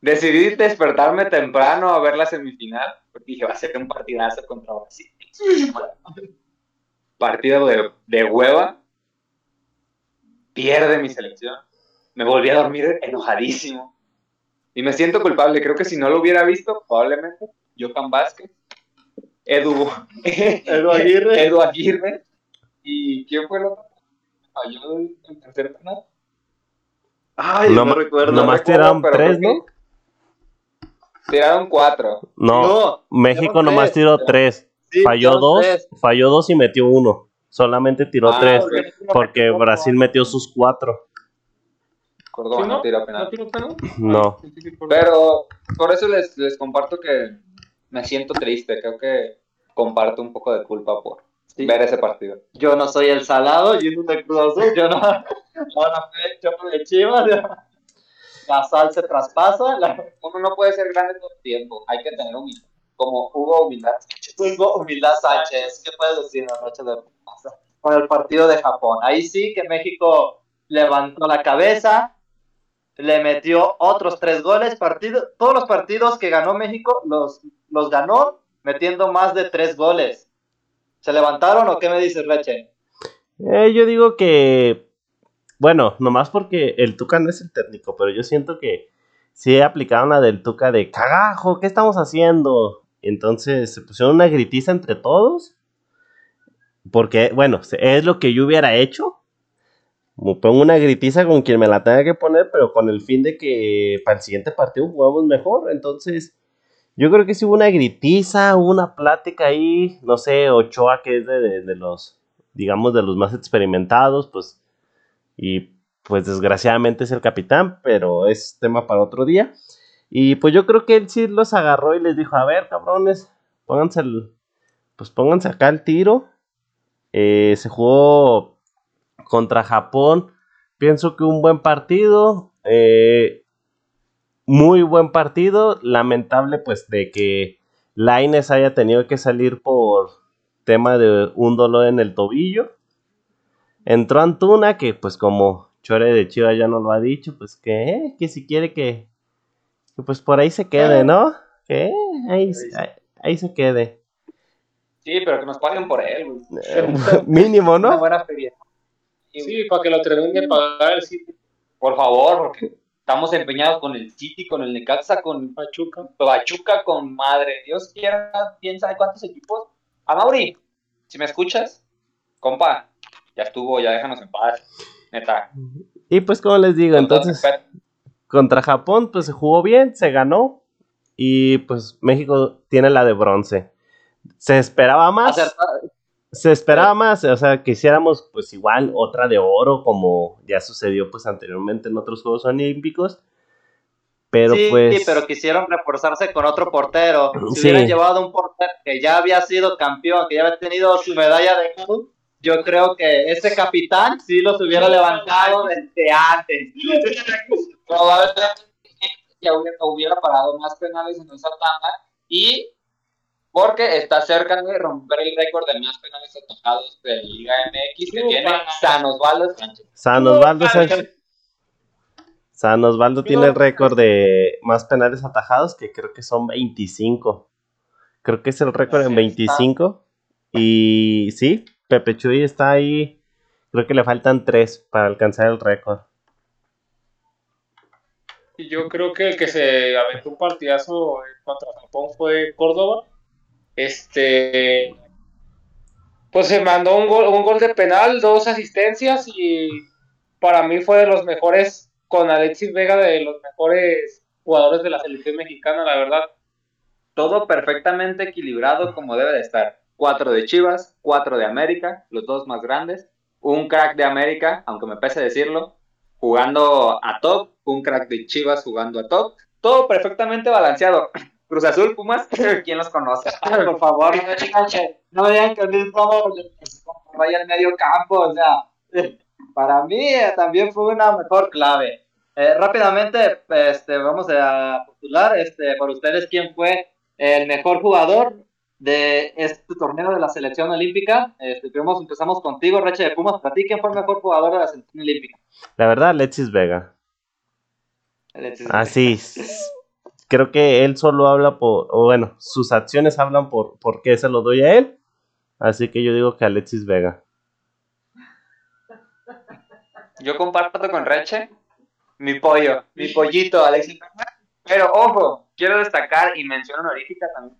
Decidí despertarme temprano a ver la semifinal. Porque dije, va a ser un partidazo contra Brasil. Partido de, de hueva. Pierde mi selección. Me volví a dormir enojadísimo. Y me siento culpable. Creo que si no lo hubiera visto, probablemente Johan Vázquez, Edu, Edu Aguirre. Edu Aguirre. ¿Y quién fue el otro? Falló el, tercer penal. Ay, No no, recuerdo. nomás recuerdo, tiraron tres, ¿no? Tiraron cuatro. No, No, México nomás tres. tiró tres. Sí, Falló dos, tres. falló dos y metió uno. Solamente tiró Ah, tres. Porque Brasil metió sus cuatro. Córdoba ¿Sí, no no? tiró ¿No penal. penal? No. Ah, Pero por eso les, les comparto que me siento triste. Creo que comparto un poco de culpa por Sí. ver ese partido. Yo no soy el salado, yo no de Cruz Azul, yo no, no fui yo no de Chivas. La sal se traspasa, la, Uno no puede ser grande todo el tiempo. Hay que tener humildad. Como hubo humildad. tengo humildad Sánchez. ¿Qué puedes decir en la noche de con el partido de Japón? Ahí sí que México levantó la cabeza, le metió otros tres goles. Partido, todos los partidos que ganó México los, los ganó metiendo más de tres goles. ¿Se levantaron o qué me dices, Reche? Eh, yo digo que. Bueno, nomás porque el Tuca no es el técnico, pero yo siento que sí aplicaron la del Tuca de cagajo, ¿qué estamos haciendo? Entonces se pusieron una gritiza entre todos. Porque, bueno, es lo que yo hubiera hecho. Me pongo una gritiza con quien me la tenga que poner, pero con el fin de que para el siguiente partido jugamos mejor. Entonces, yo creo que sí hubo una gritiza, hubo una plática ahí. No sé, Ochoa, que es de, de- los, digamos, de los más experimentados, pues. Y pues desgraciadamente es el capitán, pero es tema para otro día. Y pues yo creo que él sí los agarró y les dijo, a ver, cabrones, pónganse el, pues pónganse acá el tiro. Eh, se jugó contra Japón. Pienso que un buen partido. eh, muy buen partido. Lamentable pues de que Laines haya tenido que salir por tema de un dolor en el tobillo. Entró Antuna, que pues como Chore de Chivas ya no lo ha dicho, pues que, eh, que si quiere que, que, pues por ahí se quede, ¿no? Que eh, ahí, ahí, ahí se quede. Sí, pero que nos paguen por él, güey. Eh, mínimo, Una ¿no? buena feria. Sí, para que lo terminen de pagar el City Por favor, porque estamos empeñados con el City, con el Necaxa, con Pachuca. Pachuca, con madre. Dios quiera, quién sabe cuántos equipos. A Mauri, si me escuchas, compa, ya estuvo, ya déjanos en paz. Neta. Y pues como les digo, Con entonces contra Japón pues se jugó bien, se ganó y pues México tiene la de bronce. Se esperaba más. Se esperaba más, o sea, que hiciéramos pues igual otra de oro como ya sucedió pues anteriormente en otros Juegos Olímpicos. Pero sí, pues pero quisieron reforzarse con otro portero. Si Sí. hubieran llevado un portero que ya había sido campeón, que ya había tenido su medalla de oro, yo creo que ese capitán sí los hubiera levantado desde antes. Probablemente ya hubiera, hubiera parado más penales en esa tanda y porque está cerca de romper el récord de más penales atajados de Liga MX que tiene San Osvaldo Sánchez. San Osvaldo Sánchez. San Osvaldo tiene el récord de más penales atajados, que creo que son 25. Creo que es el récord en Así 25. Y sí, Pepe Chuy está ahí. Creo que le faltan 3 para alcanzar el récord. Y yo creo que el que se aventó un partidazo contra Japón fue Córdoba. Este. Pues se mandó un gol, un gol de penal, dos asistencias y para mí fue de los mejores, con Alexis Vega, de los mejores jugadores de la selección mexicana, la verdad. Todo perfectamente equilibrado como debe de estar. Cuatro de Chivas, cuatro de América, los dos más grandes. Un crack de América, aunque me pese decirlo, jugando a top. Un crack de Chivas jugando a top. Todo perfectamente balanceado. Cruz Azul, Pumas, ¿quién los conoce? Por favor, no digan que, no digan que Luis Romo vaya al medio campo, o sea, para mí eh, también fue una mejor clave. Eh, rápidamente, este, vamos a postular este, por ustedes quién fue el mejor jugador de este torneo de la selección olímpica. Este, primero empezamos contigo, Reche de Pumas. Para ti, ¿quién fue el mejor jugador de la selección olímpica? La verdad, Alexis Vega. Alexis. Así. s- Creo que él solo habla por. O bueno, sus acciones hablan por, por qué se lo doy a él. Así que yo digo que Alexis Vega. Yo comparto con Reche mi pollo, mi pollito, Alexis Vega. Pero ojo, quiero destacar y mención honorífica también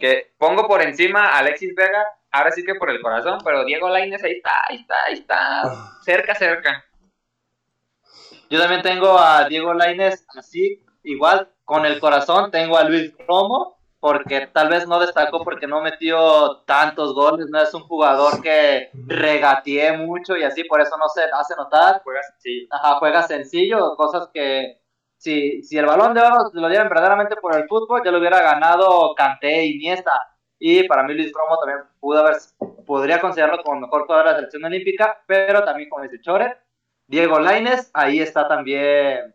que pongo por encima a Alexis Vega, ahora sí que por el corazón, pero Diego Lainez ahí está, ahí está, ahí está, cerca, cerca. Yo también tengo a Diego Lainez así, igual, con el corazón. Tengo a Luis Romo, porque tal vez no destacó porque no metió tantos goles. No es un jugador que regatee mucho y así, por eso no se hace notar. Juega sencillo. Ajá, juega sencillo, cosas que si, si el balón de oro lo dieran verdaderamente por el fútbol, ya lo hubiera ganado Kanté y Iniesta. Y para mí Luis Romo también pudo haber, podría considerarlo como mejor jugador de la selección olímpica, pero también como dice Chore, Diego Lainez ahí está también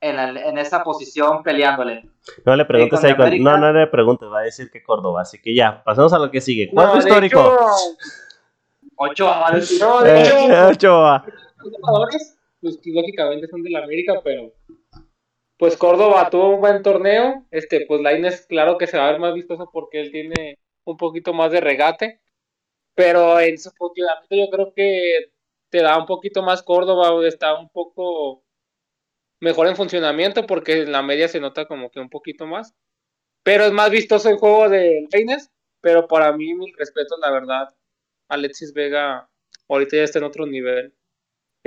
en, el- en esa posición peleándole. No le preguntes ahí. con- América. No, no le preguntes. Va a decir que Córdoba. Así que ya, pasemos a lo que sigue. No, Cuadro de histórico. hecho, Ochoa, no, de hecho, Eh, Ochoa. los jugadores, pues que lógicamente son de la América, pero pues Córdoba tuvo un buen torneo. Este, pues Lainez, claro que se va a ver más vistoso porque él tiene un poquito más de regate. Pero en su funcionamiento yo creo que te da un poquito más Córdoba, está un poco mejor en funcionamiento porque en la media se nota como que un poquito más. Pero es más vistoso el juego de Lainez. Pero para mí, mi respeto, la verdad, Alexis Vega ahorita ya está en otro nivel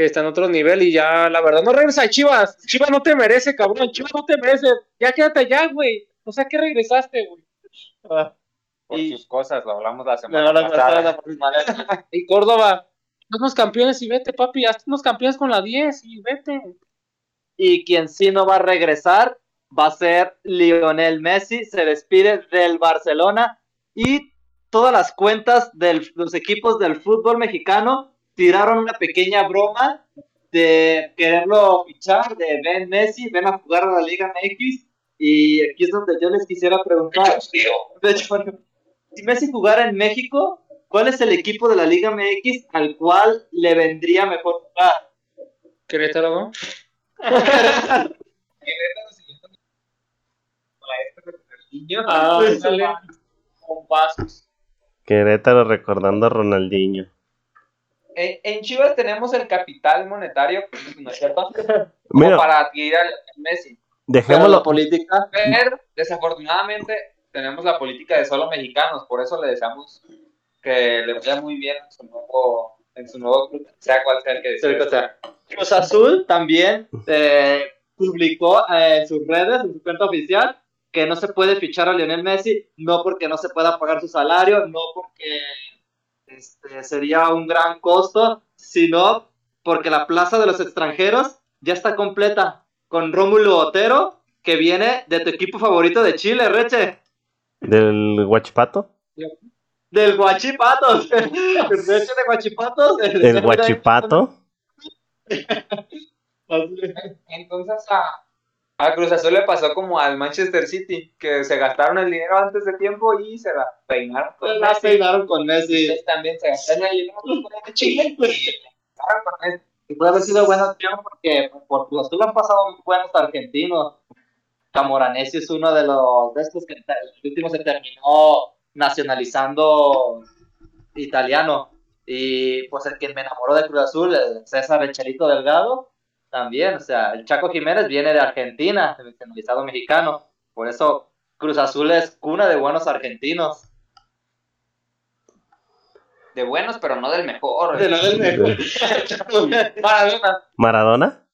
está en otro nivel y ya, la verdad, no regresa a Chivas. Chivas no te merece, cabrón. Chivas no te merece. Ya quédate allá, güey. O sea, que regresaste, güey. Por Y- sus cosas, lo hablamos la semana no, pasada. Y Córdoba, haznos campeones y vete, papi. Haznos campeones con la 10 y vete. Y quien sí no va a regresar va a ser Lionel Messi. Se despide del Barcelona y todas las cuentas de los equipos del fútbol mexicano tiraron una pequeña broma de quererlo fichar, de ven Messi, ven a jugar a la Liga MX. Y aquí es donde yo les quisiera preguntar. De hecho, si Messi jugara en México, ¿cuál es el equipo de la Liga MX al cual le vendría mejor jugar? Querétaro, ¿no? Ah, dale. Con pasos. Querétaro recordando a Ronaldinho. En, en Chivas tenemos el capital monetario, ¿no es cierto? Como Mira, para adquirir al Messi. Dejémoslo. la política. Pero desafortunadamente tenemos la política de solo mexicanos, por eso le deseamos que le vaya muy bien en su nuevo, en su nuevo club, sea cual sea el que sea, Cruz Azul también eh, publicó eh, en sus redes, en su cuenta oficial, que no se puede fichar a Lionel Messi, no porque no se pueda pagar su salario, no porque este, sería un gran costo, sino porque la plaza de los extranjeros ya está completa con Rómulo Otero, que viene de tu equipo favorito de Chile, Reche. Del Huachipato. Del Guachipatos. El Reche de Guachipatos. El Guachipato. Entonces a, a Cruz Azul le pasó como al Manchester City, que se gastaron el dinero antes de tiempo y se la peinaron con La Messi. peinaron con Messi. Ustedes también se gastaron el dinero Chile y se gastaron con Messi. Y puede haber sido buena opción porque por Cruz Azul han pasado muy buenos argentinos. Camoranesi es uno de los de estos que el último se terminó nacionalizando italiano. Y pues el que me enamoró de Cruz Azul, el César El Chelito Delgado, también. O sea, el Chaco Jiménez viene de Argentina, nacionalizado mexicano. Por eso Cruz Azul es cuna de buenos argentinos. De buenos, pero no del mejor. De lo del mejor. Maradona, ¿Maradona?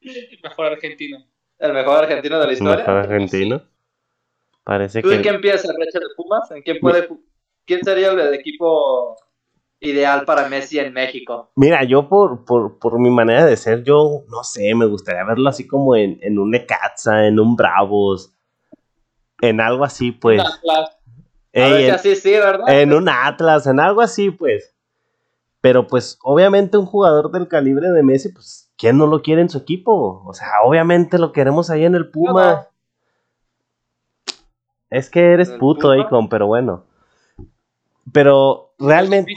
el mejor argentino. El mejor argentino de la historia. Mejor argentino. Parece ¿Tú en que. quién piensas, Reche de Pumas? ¿En quién puede quién sería el equipo ideal para Messi en México? Mira, yo por, por, por mi manera de ser, yo no sé, me gustaría verlo así como en, en un Necaxa, en un Bravos, en algo así, pues. Atlas. A Ey, ver si en, así sí, ¿verdad? en un Atlas, en algo así, pues. Pero pues, obviamente, un jugador del calibre de Messi, pues, ¿quién no lo quiere en su equipo? O sea, obviamente lo queremos ahí en el Puma. Es que eres ¿En el puto, Puma? Icon, pero bueno. Pero realmente.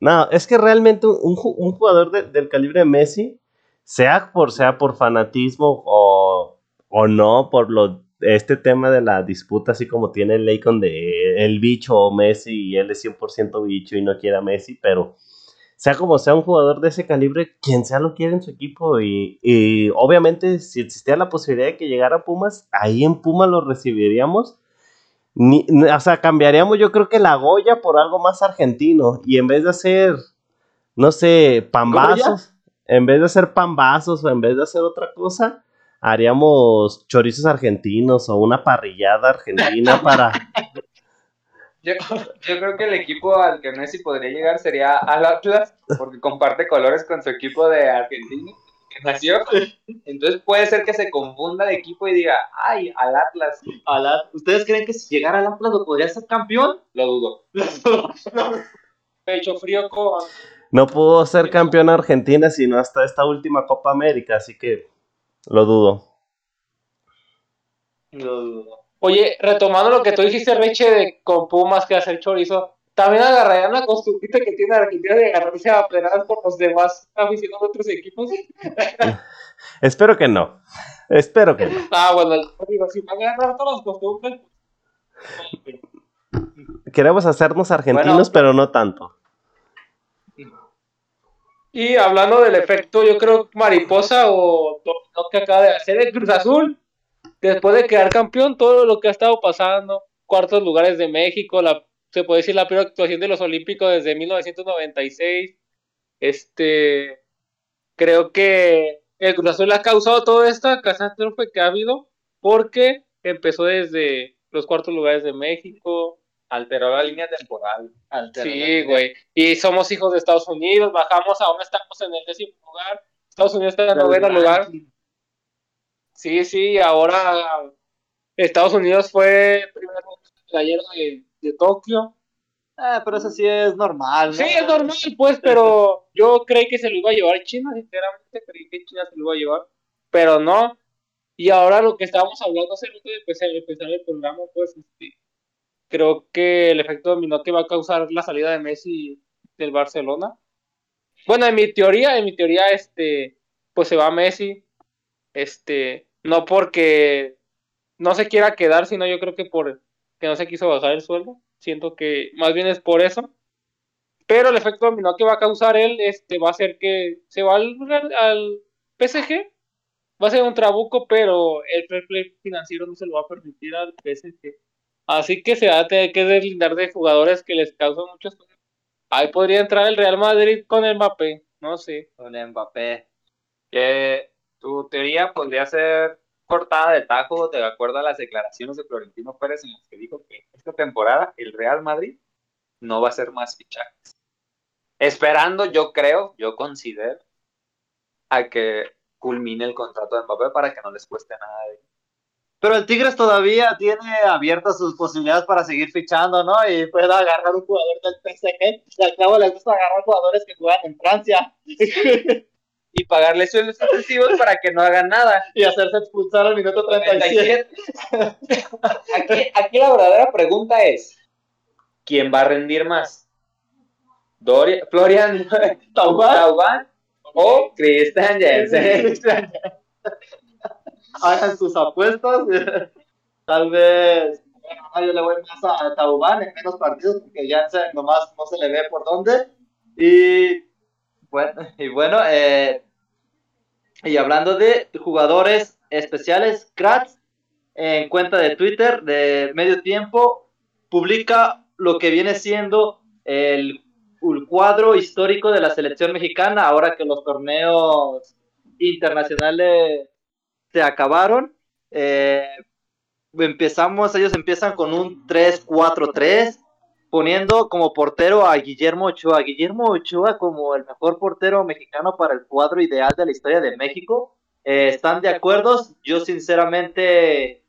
No, es que realmente un, un ju- un jugador de- del calibre de Messi, sea por, sea por fanatismo o, o no, por lo, este tema de la disputa, así como tiene el Lakon de el bicho o Messi, y él es 100% bicho y no quiere a Messi, pero sea como sea un jugador de ese calibre, quien sea lo quiere en su equipo. Y, y obviamente, si existía la posibilidad de que llegara a Pumas, ahí en Pumas lo recibiríamos. Ni- o sea, cambiaríamos yo creo que la Goya por algo más argentino. Y en vez de hacer, no sé, pambazos, en vez de hacer pambazos o en vez de hacer otra cosa, haríamos chorizos argentinos o una parrillada argentina para... Yo, yo creo que el equipo al que Messi podría llegar sería al Atlas, porque comparte colores con su equipo de Argentina, que nació. Entonces puede ser que se confunda de equipo y diga, ay, al Atlas. Al At- ¿Ustedes creen que si llegara al Atlas lo podría ser campeón? Lo dudo. Pecho frío con. No pudo ser campeón Argentina sino hasta esta última Copa América, así que lo dudo. Lo dudo. Oye, retomando lo que tú dijiste, Reche, de con Pumas que hacer chorizo, también agarrarían la costumbrita que tiene Argentina de agarrarse a plenadas por los demás aficionados de otros equipos. Espero que no. Espero que no. Ah, bueno, digo, si van a agarrar todas las costumbres. pues, Queremos hacernos argentinos, Bueno. pero no tanto. Y hablando del efecto, yo creo mariposa o lo que acaba de hacer el Cruz Azul, después de quedar campeón, todo lo que ha estado pasando, cuartos lugares de México, la, se puede decir la peor actuación de los Olímpicos desde 1996. Este, creo que el Cruz Azul ha causado toda esta catástrofe que ha habido porque empezó desde los cuartos lugares de México, Alteró la línea temporal. Sí, güey. Y somos hijos de Estados Unidos, bajamos, aún estamos en el décimo lugar. Estados Unidos está en el noveno lugar. Sí, sí, ahora Estados Unidos fue primero gallero de, de Tokio. Eh, pero eso sí es normal, ¿no? Sí, es normal, pues, pero yo creí que se lo iba a llevar China, sinceramente, creí que China se lo iba a llevar, pero no. Y ahora lo que estábamos hablando hace rato de empezar, empezar el programa, pues, este, creo que el efecto dominó que va a causar la salida de Messi del Barcelona. Bueno, en mi teoría, en mi teoría, este, pues se va Messi, este, no porque no se quiera quedar, sino yo creo que por que no se quiso bajar el sueldo. Siento que más bien es por eso. Pero el efecto dominó que va a causar él este, va a ser que se va al, al PSG. Va a ser un trabuco, pero el fair play financiero no se lo va a permitir al PSG. Así que se va a tener que deslindar de jugadores que les causan muchos cosas. Ahí podría entrar el Real Madrid con el Mbappé. No sé. Con Mbappé. Que tu teoría podría ser cortada de tajo de acuerdo a las declaraciones de Florentino Pérez en las que dijo que esta temporada el Real Madrid no va a ser más fichajes. Esperando, yo creo, yo considero, a que culmine el contrato de Mbappé para que no les cueste nada de Pero el Tigres todavía tiene abiertas sus posibilidades para seguir fichando, ¿no? Y puede agarrar un jugador del PSG. Y al cabo les gusta agarrar jugadores que juegan en Francia. Y pagarle sueldos excesivos para que no hagan nada. y hacerse expulsar al minuto 37. Aquí, aquí la verdadera pregunta es: ¿quién va a rendir más? Doria, Florian. Taubán o Christian Jensen. Hagan sus apuestas. Tal vez. bueno, yo le voy más a Taubán en menos partidos porque ya se- nomás no se le ve por dónde. Y bueno, y bueno eh, y hablando de jugadores especiales, Kratz en cuenta de Twitter de medio tiempo publica lo que viene siendo el, cuadro histórico de la selección mexicana ahora que los torneos internacionales se acabaron. Eh, empezamos, ellos empiezan con un 3-4-3, poniendo como portero a Guillermo Ochoa. Guillermo Ochoa como el mejor portero mexicano para el cuadro ideal de la historia de México. Eh, ¿Están de acuerdo? Yo sinceramente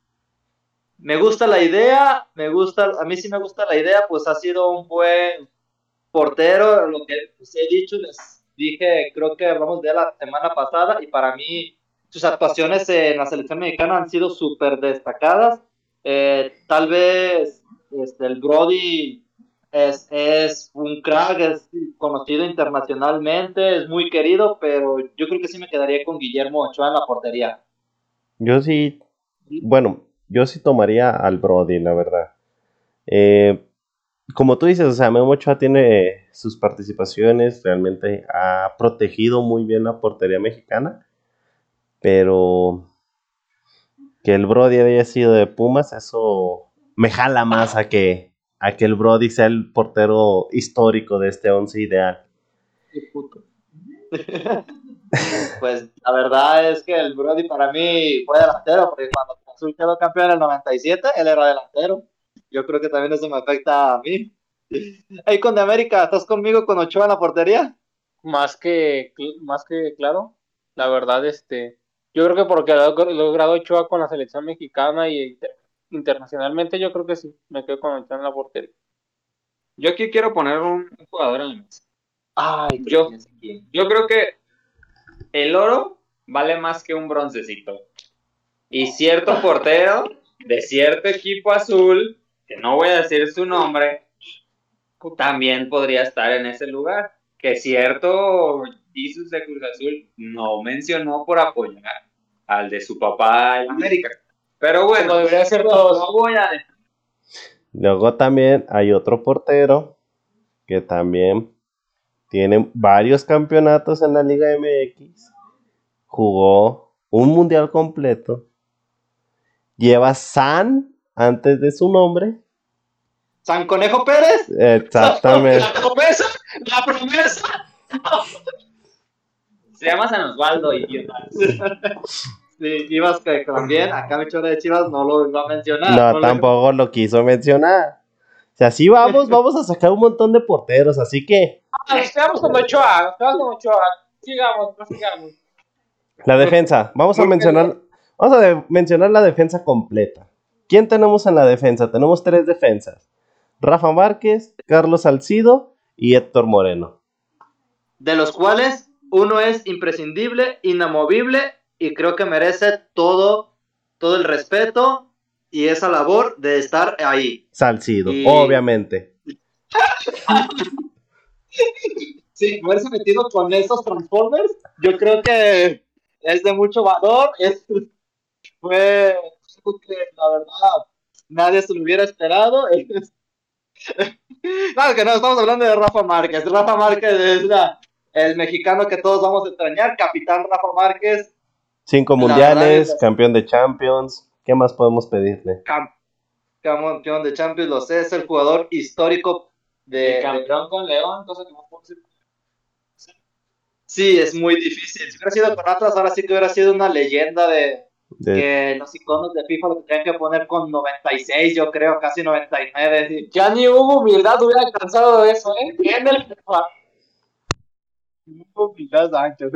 me gusta la idea, me gusta, a mí sí me gusta la idea, pues ha sido un buen portero, lo que les he dicho, les dije, creo que hablamos de la semana pasada y para mí sus actuaciones en la selección mexicana han sido súper destacadas. Eh, tal vez este, el Brody es, es un crack, es conocido internacionalmente, es muy querido, pero yo creo que sí me quedaría con Guillermo Ochoa en la portería. Yo sí, bueno, yo sí tomaría al Brody, la verdad. Eh, como tú dices, o sea, Memo Ochoa tiene sus participaciones, realmente ha protegido muy bien la portería mexicana, pero que el Brody haya sido de Pumas, eso me jala más a que, a que el Brody sea el portero histórico de este once ideal. Pues la verdad es que el Brody para mí fue delantero, porque cuando Azul quedó campeón en el 97, él era delantero. Yo creo que también eso me afecta a mí. Hey, con de América, ¿estás conmigo con Ochoa en la portería? Más que, más que claro, la verdad, este, yo creo que porque lo ha logrado Ochoa con la selección mexicana y internacionalmente, yo creo que sí, me quedo con en la portería. Yo aquí quiero poner un, un jugador en la mesa. Ay, Yo, yo creo que el oro vale más que un broncecito. Y cierto portero de cierto equipo azul, que no voy a decir su nombre, también podría estar en ese lugar. Que cierto Jesus de Cruz Azul no mencionó por apoyar al de su papá en América. Pero bueno, Como debería ser todos. no voy a Luego también hay otro portero que también tiene varios campeonatos en la Liga MX. Jugó un mundial completo. Lleva San antes de su nombre. ¿San Conejo Pérez? Exactamente. La promesa, la promesa. Se llama San Osvaldo, idiota. Sí, Chivas que también, acá mi chora de Chivas no lo iba a mencionar. No, tampoco lo quiso mencionar. O sea, así vamos, vamos a sacar un montón de porteros, así que Ah, nos quedamos con Ochoa, nos quedamos con Ochoa. Sigamos, sigamos. la defensa, vamos a ¿Por qué mencionar, vamos a de- mencionar la defensa completa. ¿Quién tenemos en la defensa? Tenemos tres defensas. Rafa Márquez, Carlos Salcido y Héctor Moreno. de los cuales uno es imprescindible, inamovible y creo que merece todo, todo el respeto y esa labor de estar ahí. Salcido, Y- obviamente. Sí, haberse metido con esos Transformers, yo creo que es de mucho valor, es, fue algo que la verdad nadie se lo hubiera esperado. es- Claro que no, estamos hablando de Rafa Márquez. Rafa Márquez es la- el mexicano que todos vamos a extrañar, capitán Rafa Márquez, Cinco mundiales, campeón de Champions. ¿Qué más podemos pedirle? cam- campeón de Champions, lo sé, es el jugador histórico de, El campeón con León, cosa que no puedo decir. Sí, es muy difícil. Si hubiera sido con Atlas, ahora sí que hubiera sido una leyenda de De- que los iconos de FIFA lo tendrían que poner con 96, yo creo, casi 99. sí. Ya ni hubo humildad, hubiera alcanzado eso, ¿eh? En el FIFA. Humildad, Sánchez.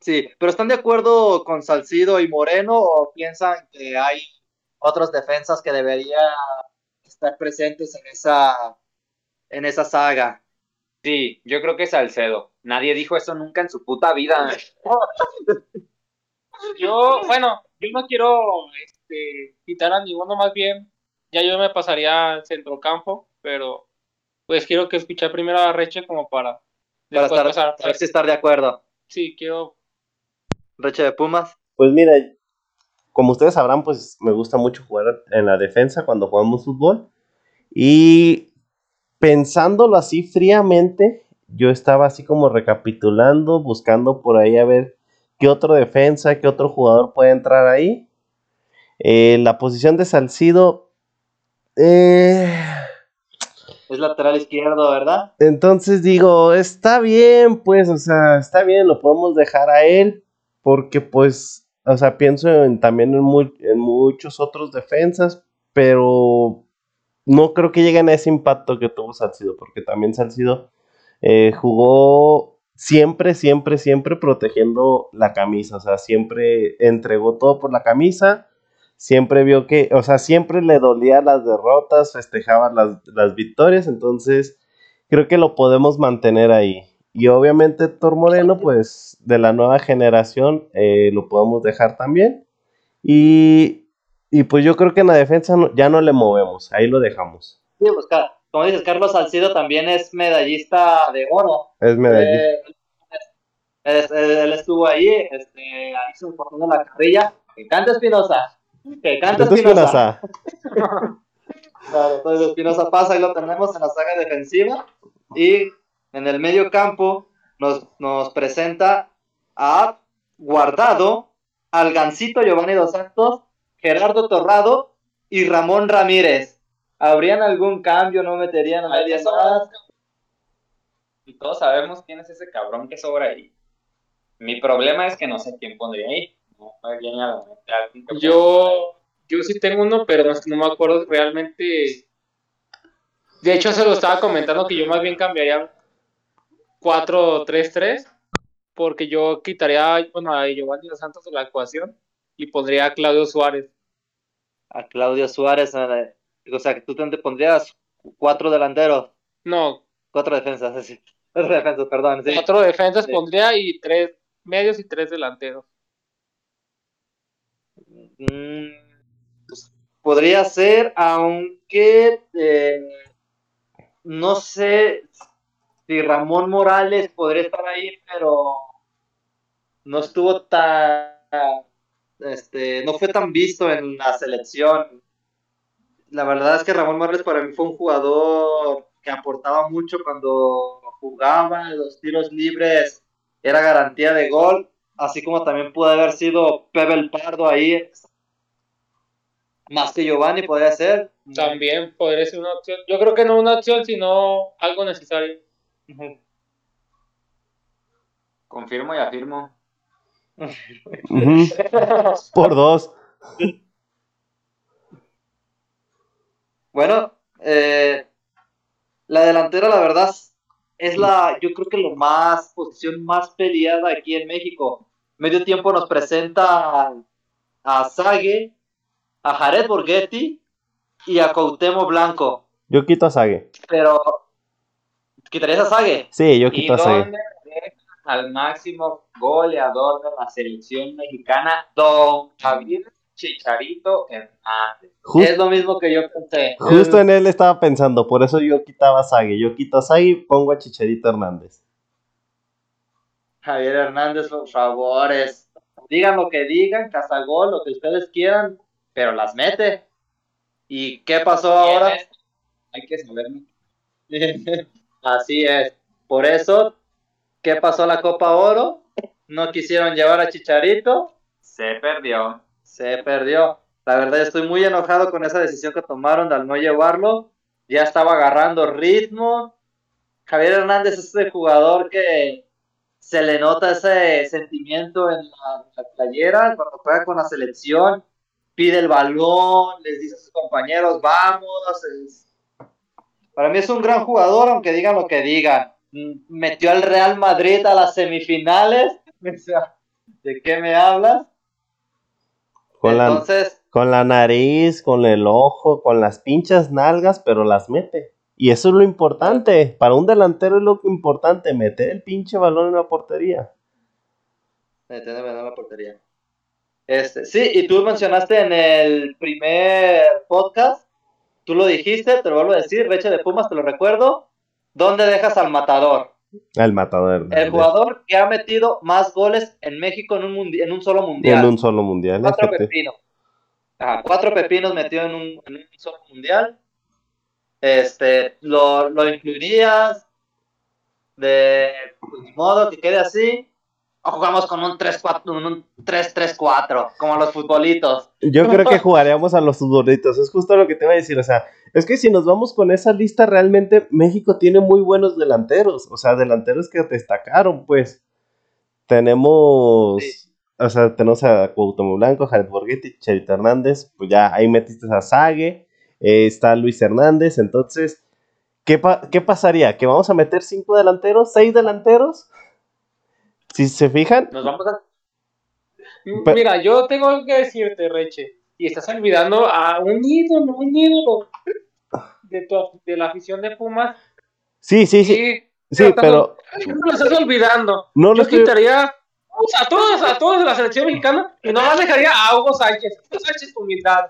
Sí, pero ¿están de acuerdo con Salcido y Moreno o piensan que hay otras defensas que deberían estar presentes en esa, en esa saga? Sí, yo creo que Salcedo. Nadie dijo eso nunca en su puta vida. Yo, bueno, yo no quiero este, quitar a ninguno, más bien, ya yo me pasaría al centrocampo, pero pues quiero que escuchar primero a Reche como para Para estar, pasar. a ver si estar de acuerdo. Sí, quiero Reche de Pumas. Pues mira, como ustedes sabrán, pues me gusta mucho jugar en la defensa cuando jugamos fútbol. Y pensándolo así fríamente, yo estaba así como recapitulando, buscando por ahí a ver qué otro defensa, qué otro jugador puede entrar ahí. Eh, la posición de Salcido. eh, Es lateral izquierdo, ¿verdad? entonces digo, está bien, pues, o sea, está bien, lo podemos dejar a él, porque pues, o sea, pienso en- también en, mu- en muchos otros defensas, pero no creo que lleguen a ese impacto que tuvo Salcido, porque también Salcido eh, jugó siempre, siempre, siempre protegiendo la camisa, o sea, siempre entregó todo por la camisa, siempre vio que, o sea, siempre le dolía las derrotas, festejaba las, las victorias, entonces creo que lo podemos mantener ahí. Y obviamente Héctor Moreno, pues de la nueva generación, eh, lo podemos dejar también. Y, y pues yo creo que en la defensa no- ya no le movemos, ahí lo dejamos. Sí, pues, como dices, Carlos Salcido también es medallista de oro. Es medallista. Eh, es- él estuvo ahí, este, ahí se portando la carrilla. Que canta Espinosa. Que canta. Espinosa, Claro, entonces Espinosa pasa y lo tenemos en la saga defensiva. Y en el medio campo nos, nos presenta a Guardado, al Gancito Giovanni Dos Santos, Gerardo Torrado y Ramón Ramírez. ¿Habrían algún cambio? ¿No meterían a más? Y todos sabemos quién es ese cabrón que sobra ahí. Mi problema es que no sé quién pondría ahí. No Yo, yo sí tengo uno, pero no, no me acuerdo realmente. De hecho, se lo estaba comentando que yo más bien cambiaría 4-3-3, porque yo quitaría bueno, a Giovanni Dos Santos de la ecuación y pondría a Claudio Suárez. A Claudio Suárez. O sea, que tú te pondrías cuatro delanteros, No, cuatro defensas, decir, cuatro defensas, perdón. sí. cuatro defensas Sí. pondría y tres medios y tres delanteros. Mm, pues, podría ser, aunque eh, no sé si Ramón Morales podría estar ahí, pero no estuvo tan, este, no fue tan visto en la selección. La verdad es que Ramón Morales para mí fue un jugador que aportaba mucho cuando jugaba, los tiros libres era garantía de gol, así como también pudo haber sido Pebel Pardo ahí, más que Giovanni podría ser. También podría ser una opción. Yo creo que no una opción, sino algo necesario. Confirmo y afirmo. Por dos. Bueno, eh, la delantera, la verdad, es la, yo creo que lo más, posición más peleada aquí en México. Medio tiempo nos presenta a, a Sague, a Jared Borghetti y a Cuauhtémoc Blanco. Yo quito a Sague. Pero, ¿quitarías a Sague? Sí, yo ¿Y quito a Sague. al máximo goleador de la selección mexicana, don Javier Chicharito Hernández? Jus- Es lo mismo que yo pensé. justo en él estaba pensando, por eso yo quitaba a Sague. Yo quito a Sague y pongo a Chicharito Hernández. Javier Hernández, por favores. Digan lo que digan, Casagol, lo que ustedes quieran, pero las mete. ¿Y qué pasó ahora? ¿Quién es? Hay que saber. Así es. Por eso, ¿qué pasó la Copa Oro? No quisieron llevar a Chicharito, Se perdió. se perdió. La verdad estoy muy enojado con esa decisión que tomaron de al no llevarlo. Ya estaba agarrando ritmo. Javier Hernández es ese jugador que se le nota ese sentimiento en la, en la playera cuando juega con la selección. Pide el balón, les dice a sus compañeros, vamos. es- Para mí es un gran jugador, aunque digan lo que digan. Mm, Metió al Real Madrid a las semifinales. ¿De qué me hablas? Con la, Entonces, con la nariz, con el ojo, con las pinchas nalgas, pero las mete. Y eso es lo importante. Para un delantero es lo importante, meter el pinche balón en la portería. me tiene en la portería. Este, sí, y tú mencionaste en el primer podcast, tú lo dijiste, te lo vuelvo a decir, Reche de Pumas, te lo recuerdo. ¿Dónde dejas al matador? El matador. El jugador que ha metido más goles en México en un, mundi- en un solo mundial. En un solo mundial. Cuatro fíjate. pepinos. Ajá, cuatro pepinos metido en un, en un solo mundial. Este, lo, lo incluirías de pues, ni modo que quede así. O jugamos con un 3-4, un 3-3-4, como los futbolitos. Yo creo que jugaríamos a los futbolitos. Es justo lo que te iba a decir. O sea, es que si nos vamos con esa lista, realmente México tiene muy buenos delanteros. O sea, delanteros que destacaron, pues. Tenemos. Sí. O sea, tenemos a Cuauhtémoc Blanco, Jared Borghetti, Cherito Hernández. Pues ya ahí metiste a Sague. eh, está Luis Hernández. Entonces, ¿qué, pa- ¿qué pasaría? ¿Que vamos a meter cinco delanteros? ¿Seis delanteros? Si se fijan, Nos vamos a. Pe- Mira, yo tengo algo que decirte, Reche. Y estás olvidando a un ídolo, un ídolo de, tu- de la afición de Pumas. sí, sí, sí. Sí, Sí, pero no lo estás olvidando. no lo Yo estoy. quitaría a todos, a todos de la selección mexicana y nomás dejaría a Hugo Sánchez. Hugo Sánchez, humildad.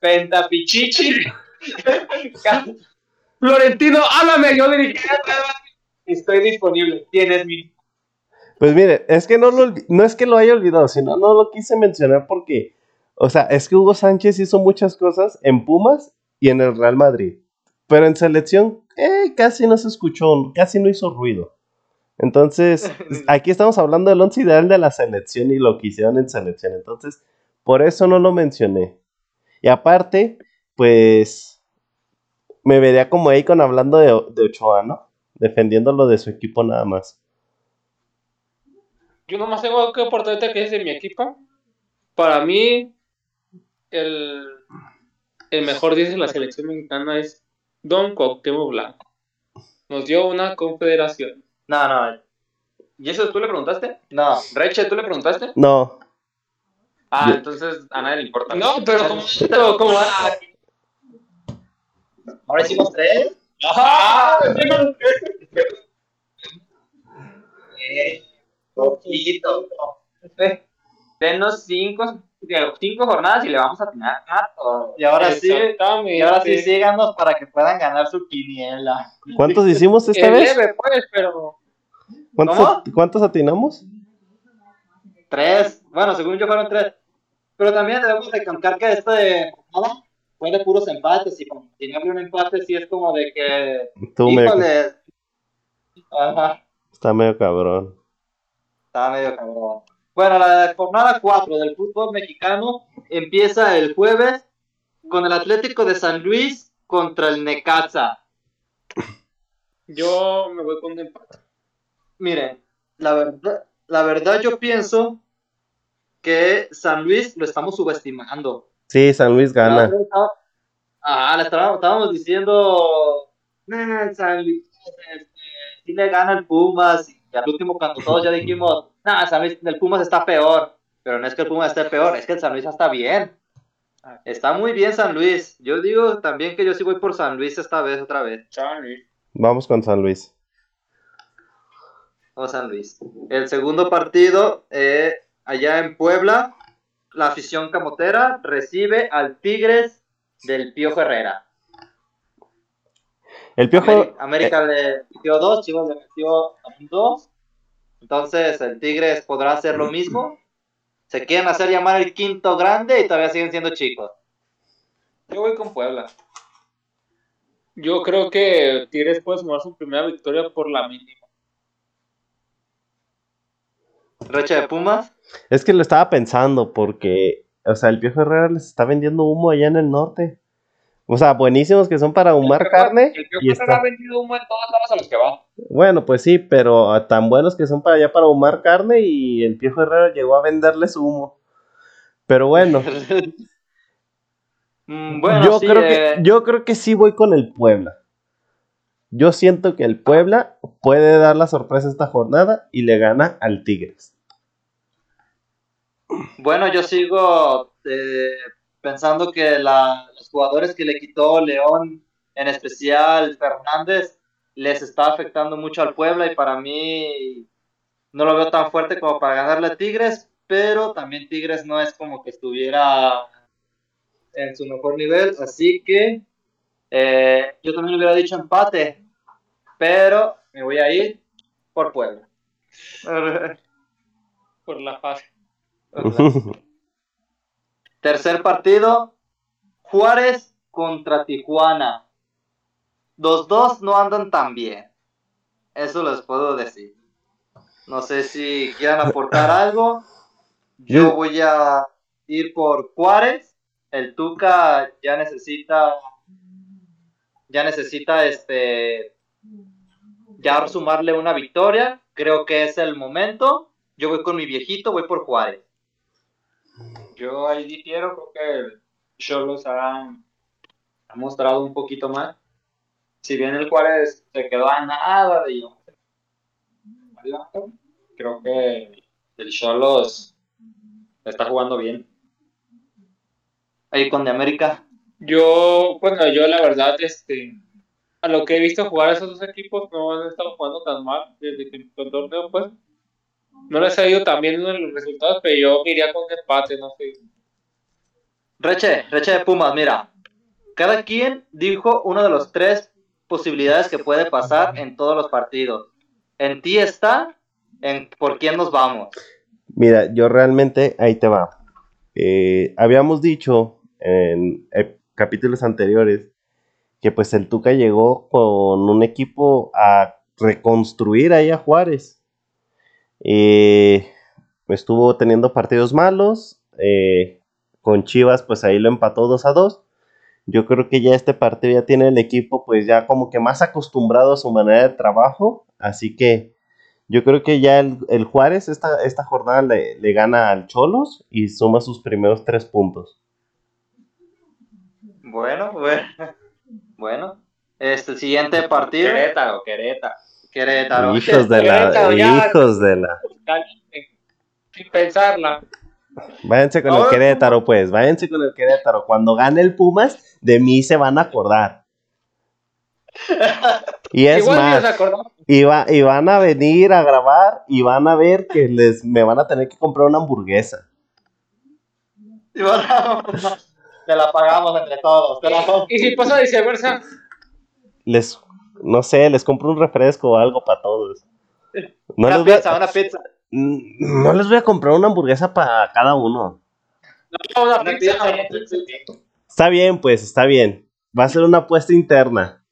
Pentapichichi. Florentino, háblame, yo dirigí. Estoy disponible. Tienes mi. Pues mire, es que no, lo, no es que lo haya olvidado, sino no lo quise mencionar porque, o sea, es que Hugo Sánchez hizo muchas cosas en Pumas y en el Real Madrid, pero en selección eh, casi no se escuchó, casi no hizo ruido. Entonces, aquí estamos hablando del once ideal de la selección y lo que hicieron en selección, entonces, por eso no lo mencioné. Y aparte, pues, me vería como ahí con hablando de, de Ochoa, ¿no? Defendiéndolo de su equipo nada más. Yo nomás tengo algo que aportarte que es de mi equipo. Para mí, el, el mejor 10 de la selección mexicana es Don Cuauhtémoc Blanco. Nos dio una confederación. No, no, ¿Y eso tú le preguntaste? no. Reche, ¿tú le preguntaste? No, Ah, Yo- entonces a nadie le importa. No, pero como, como Ahora hicimos tres. ¡Ah! Eh, poquito. Denos cinco, cinco jornadas y le vamos a atinar a todo. Y ahora sí, y ahora sí síganos para que puedan ganar su quiniela. ¿cuántos hicimos esta Es vez? leve, pues, pero ¿Cuántos, ¿Cuántos atinamos? Tres. Bueno, según yo fueron tres. Pero también debemos recalcar que esto de jornada fue de puros empates. Y como si no un empate, sí es como de que. Tú me... Híjole. Ajá. Está medio cabrón. Estaba medio cabrón. Bueno, la jornada 4 del fútbol mexicano empieza el jueves con el Atlético de San Luis contra el Necaxa. yo me voy con un empate. Miren, la verdad, la verdad yo pienso que San Luis lo estamos subestimando. Sí, San Luis gana. Ah, le estábamos, estábamos diciendo, "Nah, San Luis, este, sí le gana el Pumas, y al último cuando todos ya dijimos, nah, San Luis, el Pumas está peor, pero no es que el Pumas esté peor, es que el San Luis está bien. Está muy bien San Luis. Yo digo también que yo sí voy por San Luis esta vez, otra vez. Vamos con San Luis. O San Luis. El segundo partido, eh, allá en Puebla, la afición camotera recibe al Tigres del Piojo Herrera. El Piojo, Ameri- América le metió dos, Chivas le metió dos. Entonces el Tigres podrá hacer lo mismo. Se quieren hacer llamar el quinto grande y todavía siguen siendo chicos. Yo voy con Puebla. Yo creo que Tigres puede sumar su primera victoria por la mínima. Recha de Pumas. es que lo estaba pensando porque, o sea, el Piojo Herrera les está vendiendo humo allá en el norte. O sea, buenísimos que son para ahumar carne. El Y está. ha vendido humo en todos lados a los que va. Bueno, pues sí, pero ah, tan buenos que son para allá para ahumar carne y el Piojo Herrera llegó a venderles humo. Pero bueno, Mm, bueno, yo, sí, creo eh, que, yo creo que sí voy con el Puebla. Yo siento que el Puebla puede dar la sorpresa esta jornada y le gana al Tigres. Bueno, yo sigo eh, pensando que la- jugadores que le quitó León, en especial Fernández, les está afectando mucho al Puebla y para mí no lo veo tan fuerte como para ganarle a Tigres, pero también Tigres no es como que estuviera en su mejor nivel, así que eh, yo también hubiera dicho empate, pero me voy a ir por Puebla. Por la fase. Tercer partido, Juárez contra Tijuana. Los dos no andan tan bien. Eso les puedo decir. No sé si quieran aportar algo. Yo voy a ir por Juárez. El Tuca ya necesita, ya necesita este, ya sumarle una victoria. Creo que es el momento. Yo voy con mi viejito, voy por Juárez. Yo ahí difiero, creo que Cholos ha, ha mostrado un poquito más. Si bien el Juárez se quedó a nada de creo que el Cholos está jugando bien. Ahí con de América. Yo, bueno, yo la verdad, este, a lo que he visto jugar a esos dos equipos, no han estado jugando tan mal desde que el torneo, pues. No les ha ido tan bien los resultados, pero yo me iría con empate, no sé. Reche, Reche de Pumas, mira. Cada quien dijo una de las tres posibilidades que puede pasar en todos los partidos. En ti está en por quién nos vamos. Mira, yo realmente, ahí te va. Eh, habíamos dicho en capítulos anteriores que pues el Tuca llegó con un equipo a reconstruir ahí a Juárez. Eh, estuvo teniendo partidos malos. eh, con Chivas pues ahí lo empató 2 a 2. Yo creo que ya este partido ya tiene el equipo pues ya como que más acostumbrado a su manera de trabajo. Así que yo creo que ya el, el Juárez esta, esta jornada le, le gana al Cholos y suma sus primeros tres puntos. Bueno, bueno. Bueno. Este siguiente partido. Querétaro, Querétaro. Querétaro. Hijos de Querétaro, la... ya. Hijos de la... Sin pensarla. Váyanse con el Ahora, Querétaro, pues. Váyanse con el Querétaro. Cuando gane el Pumas, de mí se van a acordar. Y es Igual más, y, va- y van a venir a grabar y van a ver que les me van a tener que comprar una hamburguesa. Y Te la pagamos entre todos. Te la pagamos. Y si pasa viceversa, Les, no sé, les compro un refresco o algo para todos. No una les, voy a, pizza, una pizza. No les voy a comprar una hamburguesa para cada uno. no, una pizza. Está bien, pues, está bien. Va a ser una apuesta interna.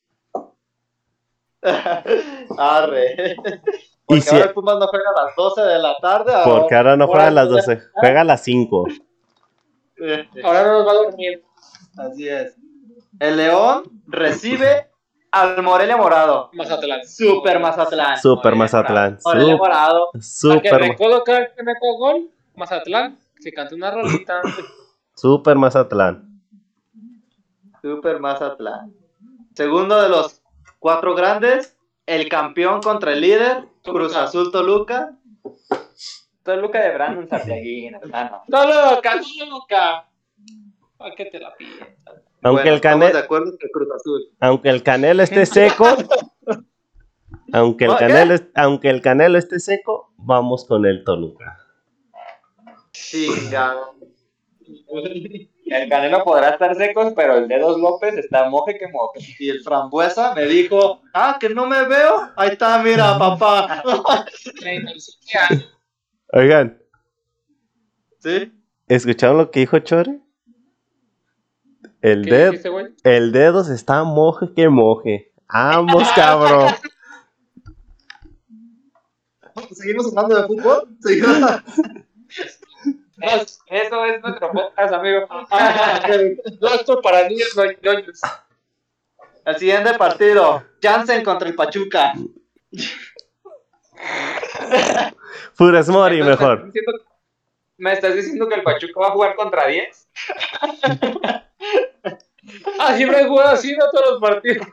Arre. Y Porque si- ahora el Pumas no juega a las 12 de la tarde. Porque ahora no juega a las Ahora- 12, juega a las 5. Ahora no nos va a dormir. Así es. El León recibe al Morelia Morado. Mazatlán. Super Mazatlán. Super Mazatlán. Morelia Morado. Para que Super, recuerdo que me gol, Mazatlán, se cantó una rolita. super Mazatlán. Super Mazatlán. Segundo de los cuatro grandes. El campeón contra el líder. Cruz Toluca. Azul Toluca. Toluca de Brandon Santiaguín, no, loca. ¿Para qué te la pides? Aunque, Bueno, el canel, de acuerdo que Cruz Azul. aunque el canelo esté seco, aunque el ¿Qué? canelo, es- aunque el canelo esté seco, vamos con el Toluca. Chingado. El Canelo podrá estar secos, pero el Dedos López está moje que moje. Y el frambuesa me dijo, ah, que no me veo. Ahí está, mira, papá. 37 años. Oigan, ¿Sí? ¿escucharon lo que dijo Chore? El, ¿Qué dedo, dijiste, el dedo se está moje que moje. Vamos, cabrón. ¿Seguimos hablando de fútbol? Eso es nuestro podcast, amigo. No, esto para niños ñoños. El siguiente partido, Jansen contra el Pachuca. Funes Mori, mejor. ¿me estás diciendo- ¿Me estás diciendo que el Pachuca va a jugar contra 10? Ah, siempre he jugado así, no todos los partidos.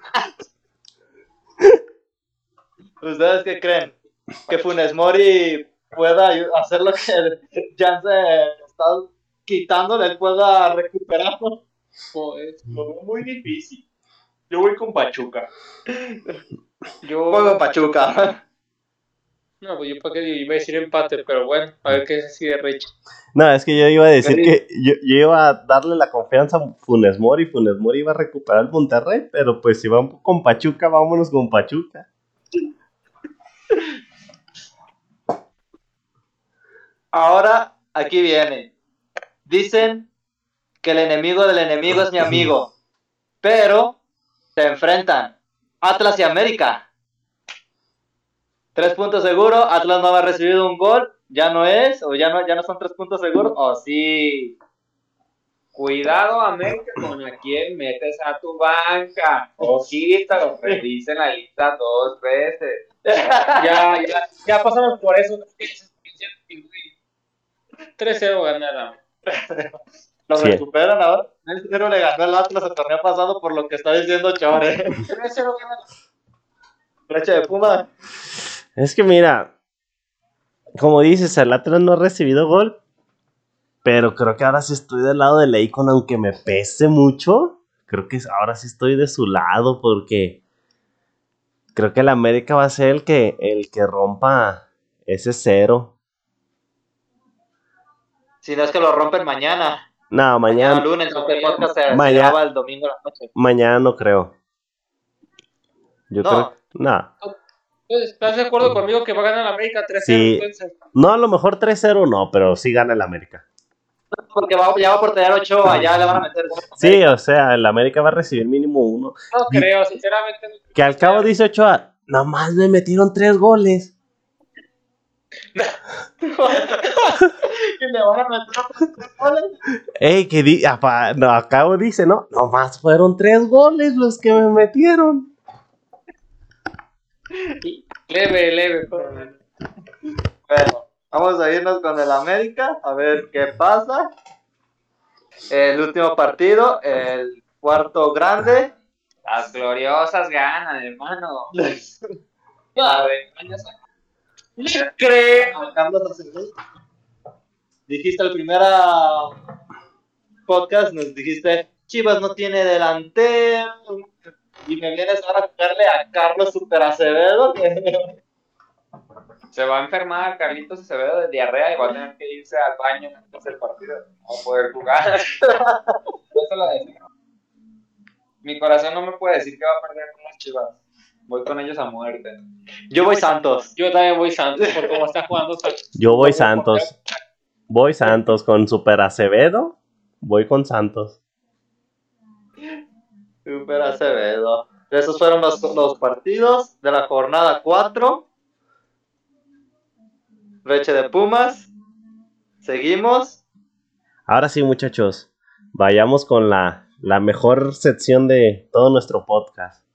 ¿Ustedes qué creen? ¿Que Funes Mori pueda hacer lo que Jan se está quitando, él pueda recuperarlo. Pues, Lo veo muy difícil. Yo voy con Pachuca. yo, Juego Pachuca. No, pues yo para qué iba a decir empate, pero bueno, a ver qué decide Rich. No, es que yo iba a decir que yo, yo iba a darle la confianza a Funes Mori. Funes Mori iba a recuperar el Monterrey, pero pues si vamos con Pachuca, vámonos con Pachuca. Ahora, aquí viene. Dicen que el enemigo del enemigo es mi amigo, pero se enfrentan Atlas y América. Tres puntos seguro, Atlas no ha recibido un gol, ya no es, o ya no, ya no son tres puntos seguros, o sí. Cuidado, América, con a quién metes a tu banca. Ojita, lo revisen la lista dos veces. Ya, ya, ya pasamos por eso. 3-0 gana la Lo Sí. recuperan ahora. El cero le ganó el Atlas el torneo pasado por lo que está diciendo Chore. 3-0 gana la Leche de Puma. Es que mira, como dices, el Atlas no ha recibido gol, pero creo que ahora sí estoy del lado de Leicon, aunque me pese mucho. Creo que ahora sí estoy de su lado porque creo que el América va a ser el que, el que rompa ese cero. Si no es que lo rompen mañana. No, Mañana mañana, lunes, porque el podcast se, se Mañana. el domingo a la noche. mañana no creo. Yo No. creo, no. Entonces, ¿Estás de acuerdo conmigo que va a ganar la América 3-0? Sí. entonces? No, a lo mejor 3-0 no, pero sí gana el América. Porque va, ya va por tener 8, allá le van a meter. Sí, o sea, el América va a recibir mínimo uno. No creo, sinceramente. no Que al cabo dice Ochoa, nomás me metieron tres goles. Y le van a meter otros goles. Ey, que di, apa- no, al cabo dice, no, nomás fueron tres goles los que me metieron. Leve, leve. Bueno, vamos a irnos con el América, a ver qué pasa. El último partido, el cuarto grande. Las gloriosas ganan, hermano. A ver, Le creo. Carlos. Dijiste el primer ah, podcast, nos dijiste, Chivas no tiene delantero. Y me vienes ahora a jugarle a Carlos Super Acevedo. Se va a enfermar Carlitos Acevedo de diarrea y va a tener que irse al baño antes del partido. No va a poder jugar. Eso lo decía. Mi corazón no me puede decir que va a perder con las chivas. Voy con ellos a muerte. Yo voy Santos. Yo también voy Santos por cómo está jugando Santos. Yo voy Santos. Voy Santos con Super Acevedo. Voy con Santos. Super Acevedo. Esos fueron los, los partidos de la jornada 4. Leche de Pumas. Seguimos. Ahora sí, muchachos, vayamos con la, la mejor sección de todo nuestro podcast.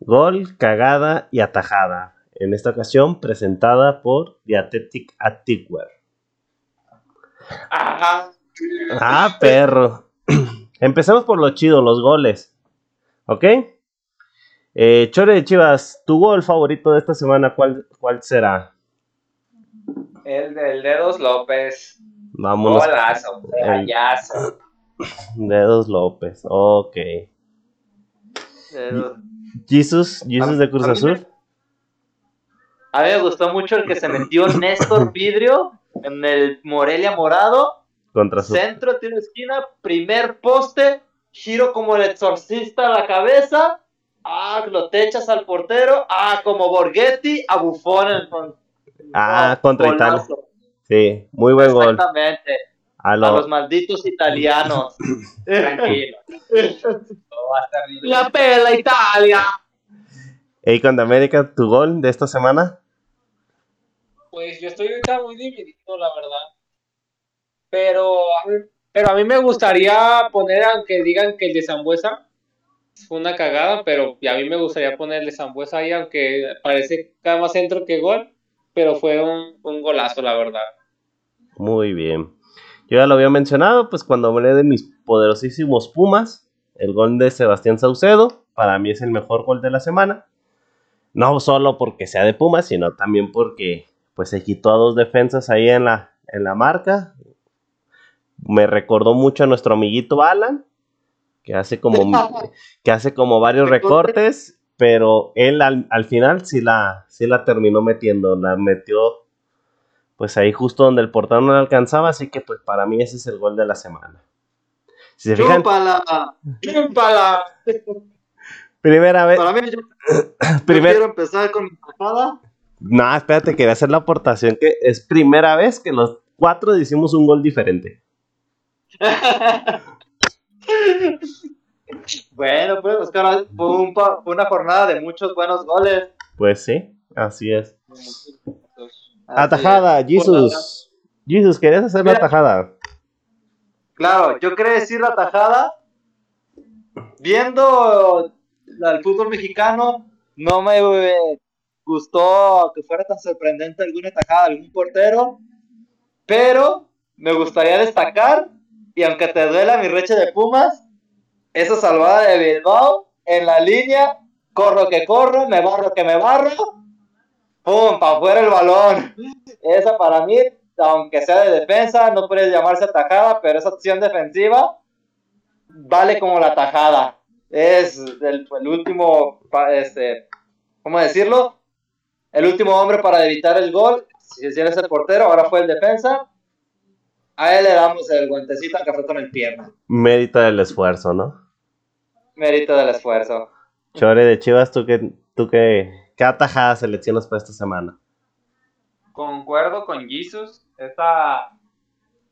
Gol, cagada y atajada. En esta ocasión presentada por Dietetic Activewear. Ajá. Ah, perro. Empecemos por lo chido, los goles. ¿Ok? Eh, Chore de Chivas, tu gol favorito de esta semana, ¿cuál, cuál será? El del Dedos López. Vámonos. Golazo, rayazo. Dedos López. Ok. Eh, Jesus, Jesus de Cruz A mí me- Azul. A mí me gustó mucho el que se metió Néstor Vidrio en el Morelia Morado. Contra su. Centro, tiro esquina, primer poste, giro como el exorcista a la cabeza. Ah, lo te echas al portero. Ah, como Borghetti, a Buffon. en- con- Ah, contra. Italia. Sí, muy buen gol. Exactamente. A A lo- los malditos italianos. Tranquilo. La pela Italia. Ey, con América, tu gol de esta semana. Pues yo estoy ahorita muy dividido, la verdad. Pero pero a mí me gustaría poner, aunque digan que el de Zambuesa fue una cagada, pero a mí me gustaría poner el de Zambuesa ahí, aunque parece cada más centro que gol, pero fue un, un golazo, la verdad. Muy bien. Yo ya lo había mencionado, pues cuando hablé de mis poderosísimos Pumas, el gol de Sebastián Saucedo, para mí es el mejor gol de la semana. No solo porque sea de Pumas, sino también porque pues se quitó a dos defensas ahí en la, en la marca. Me recordó mucho a nuestro amiguito Alan, que hace como, que hace como varios recortes, pero él al, al final sí la, sí la terminó metiendo, la metió pues ahí justo donde el portero no le alcanzaba, así que pues para mí ese es el gol de la semana. Si se fijan, primera vez, Para mí, yo, yo primer- quiero empezar con mi tajada. no, espérate, quería hacer la aportación que es primera vez que los cuatro hicimos un gol diferente. Bueno, pues Oscar, fue, un pa- fue una jornada de muchos buenos goles. Pues sí, así es. Así Atajada, es. Jesus. Jesus, ¿querías hacer la Mira. tajada? Claro, yo quería decir la tajada. Viendo el fútbol mexicano, no me gustó que fuera tan sorprendente alguna tajada de algún portero, pero me gustaría destacar, y aunque te duela mi reche de Pumas, esa salvada de Bilbao en la línea, corro que corro, me barro que me barro, ¡pum! para afuera el balón. Esa para mí, aunque sea de defensa, no puede llamarse tajada, pero esa acción defensiva vale como la tajada. Es el, último, este, ¿cómo decirlo? El último hombre para evitar el gol. Si eres el portero, ahora fue el defensa. A él le damos el guantecito que fue con el pierna. Mérito del esfuerzo, ¿no? Mérito del esfuerzo. Chore de Chivas, ¿tú qué, tú qué, qué atajada seleccionas para esta semana? Concuerdo con Jesus. Esta,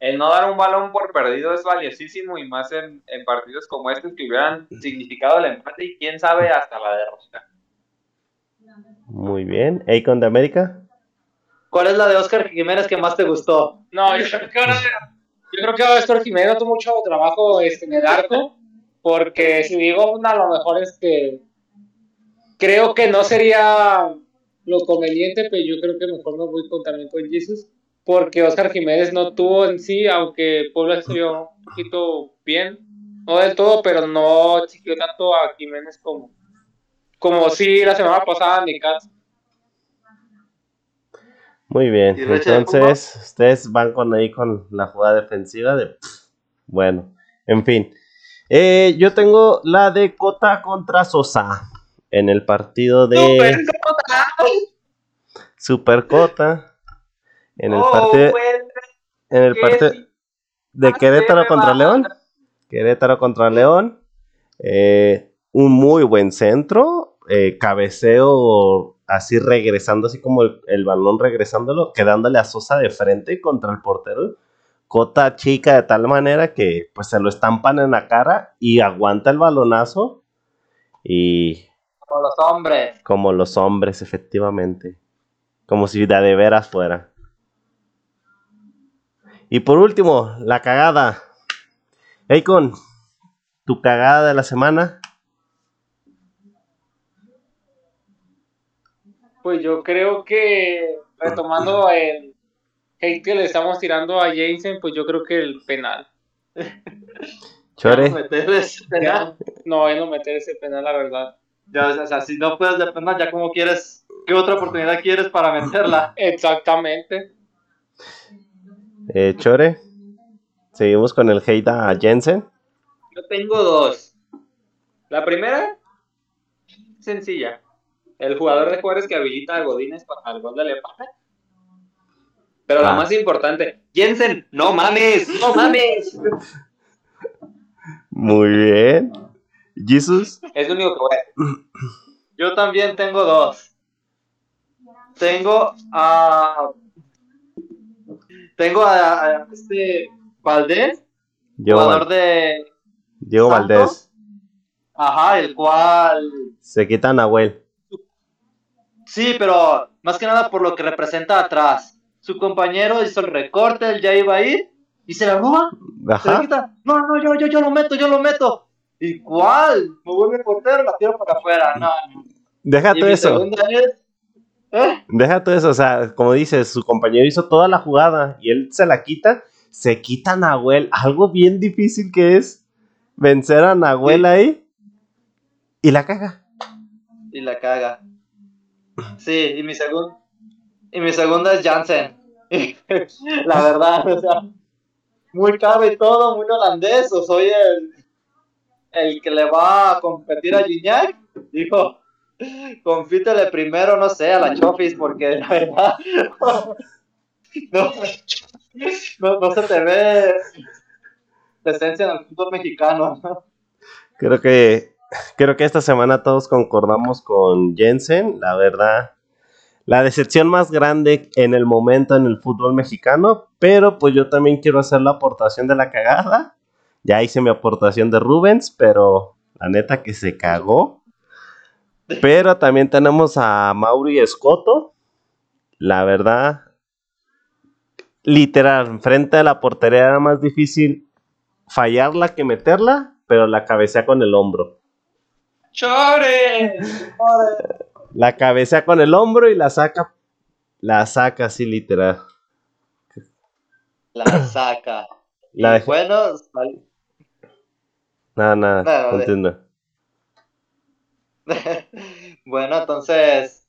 el no dar un balón por perdido es valiosísimo y más en, en partidos como estos que hubieran significado el empate y quién sabe hasta la derrota. Muy bien. Akon de América. ¿Cuál es la de Oscar Jiménez que más te gustó? No, yo creo que ahora, yo creo que Héctor Jiménez tuvo mucho trabajo este, en el arco, porque si digo una, a lo mejor es que creo que no sería lo conveniente, pero yo creo que mejor me voy con, también con Jesus, porque Oscar Jiménez no tuvo en sí, aunque Puebla vio un poquito bien, no del todo, pero no exigió tanto a Jiménez como, como sí la semana pasada en Necaxa. Muy bien. ¿Y Reche de Entonces, ustedes van con ahí con la jugada defensiva de. Bueno, en fin. Eh, yo tengo la de Cota contra Sosa. En el partido de Super Cota. En el Oh, partido, en el partido de Querétaro me contra. León. Querétaro contra León. Eh, un muy buen centro. eh, cabeceo así regresando, así como el, el balón regresándolo, quedándole a Sosa de frente contra el portero. Cota chica de tal manera que pues se lo estampan en la cara y aguanta el balonazo. Y Como los hombres. como los hombres, efectivamente. Como si de de veras fuera. Y por último, la cagada. Akon, tu cagada de la semana. Pues yo creo que retomando el hate que le estamos tirando a Jason, pues yo creo que el penal. Chore, Meterles penal. No, él no meter ese penal, la verdad. Ya, o sea, si no puedes de penal, ya como quieres, ¿qué otra oportunidad quieres para meterla? Exactamente. eh, Chore. Seguimos con el hate a Jensen. Yo tengo dos. La primera, sencilla. El jugador de Juárez que habilita a Godínez para el gol del empate. Pero Ah. la más importante, Jensen, no mames, no mames. Muy bien. Jesus. Es lo único que voy a Yo también tengo dos. Tengo a. Tengo a, a este Valdés, Diego, jugador Val- de Diego Santos. Valdés. Ajá, el cual. Se quita a Nahuel. Sí, pero más que nada por lo que representa atrás. Su compañero hizo el recorte, él ya iba a ir y se la roba. Se la Ajá. quita. No, no, yo, yo, yo lo meto, yo lo meto. ¿Y cuál? Me vuelve portero, la tiro para afuera. No, no. Deja todo eso. es. ¿Eh? Deja todo eso, o sea, como dices, su compañero hizo toda la jugada y él se la quita, se quita a Nahuel, algo bien difícil que es vencer a Nahuel Sí. ahí y la caga. Y la caga. Sí, y mi segundo. Y mi segunda es Jansen. La verdad, o sea, muy caro y todo, muy holandés, o soy el, el que le va a competir a Gignac. Dijo, confítele primero, no sé, a la Chofis, porque la verdad, no, no, no se te ve presencia en el fútbol mexicano. ¿no? Creo que, creo que esta semana todos concordamos con Jensen, la verdad. La decepción más grande en el momento en el fútbol mexicano, pero pues yo también quiero hacer la aportación de la cagada. Ya hice mi aportación de Rubens, pero la neta que se cagó. Pero también tenemos a Mauri Escoto. La verdad, literal, frente a la portería era más difícil fallarla que meterla, pero la cabecea con el hombro. ¡Chore! La cabecea con el hombro y la saca. La saca así literal. La saca. La Y dejé- bueno, sal- Nada, nada. Nada, de- bueno, entonces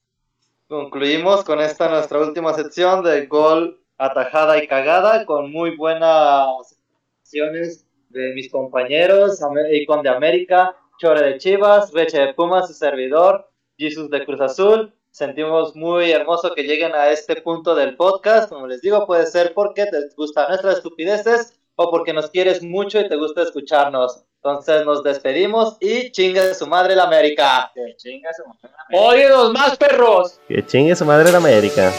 concluimos con esta nuestra última sección de gol, atajada y cagada, con muy buenas acciones de mis compañeros, Ame- Icon de América, Chore de Chivas, Reche de Pumas, su servidor, Jesus de Cruz Azul. Sentimos muy hermoso que lleguen a este punto del podcast. Como les digo, puede ser porque te gustan nuestras estupideces o porque nos quieres mucho y te gusta escucharnos. Entonces nos despedimos y chingue su madre la América. Que chinga su madre. ¡Ódienos más, perros! Que chingue su madre en América.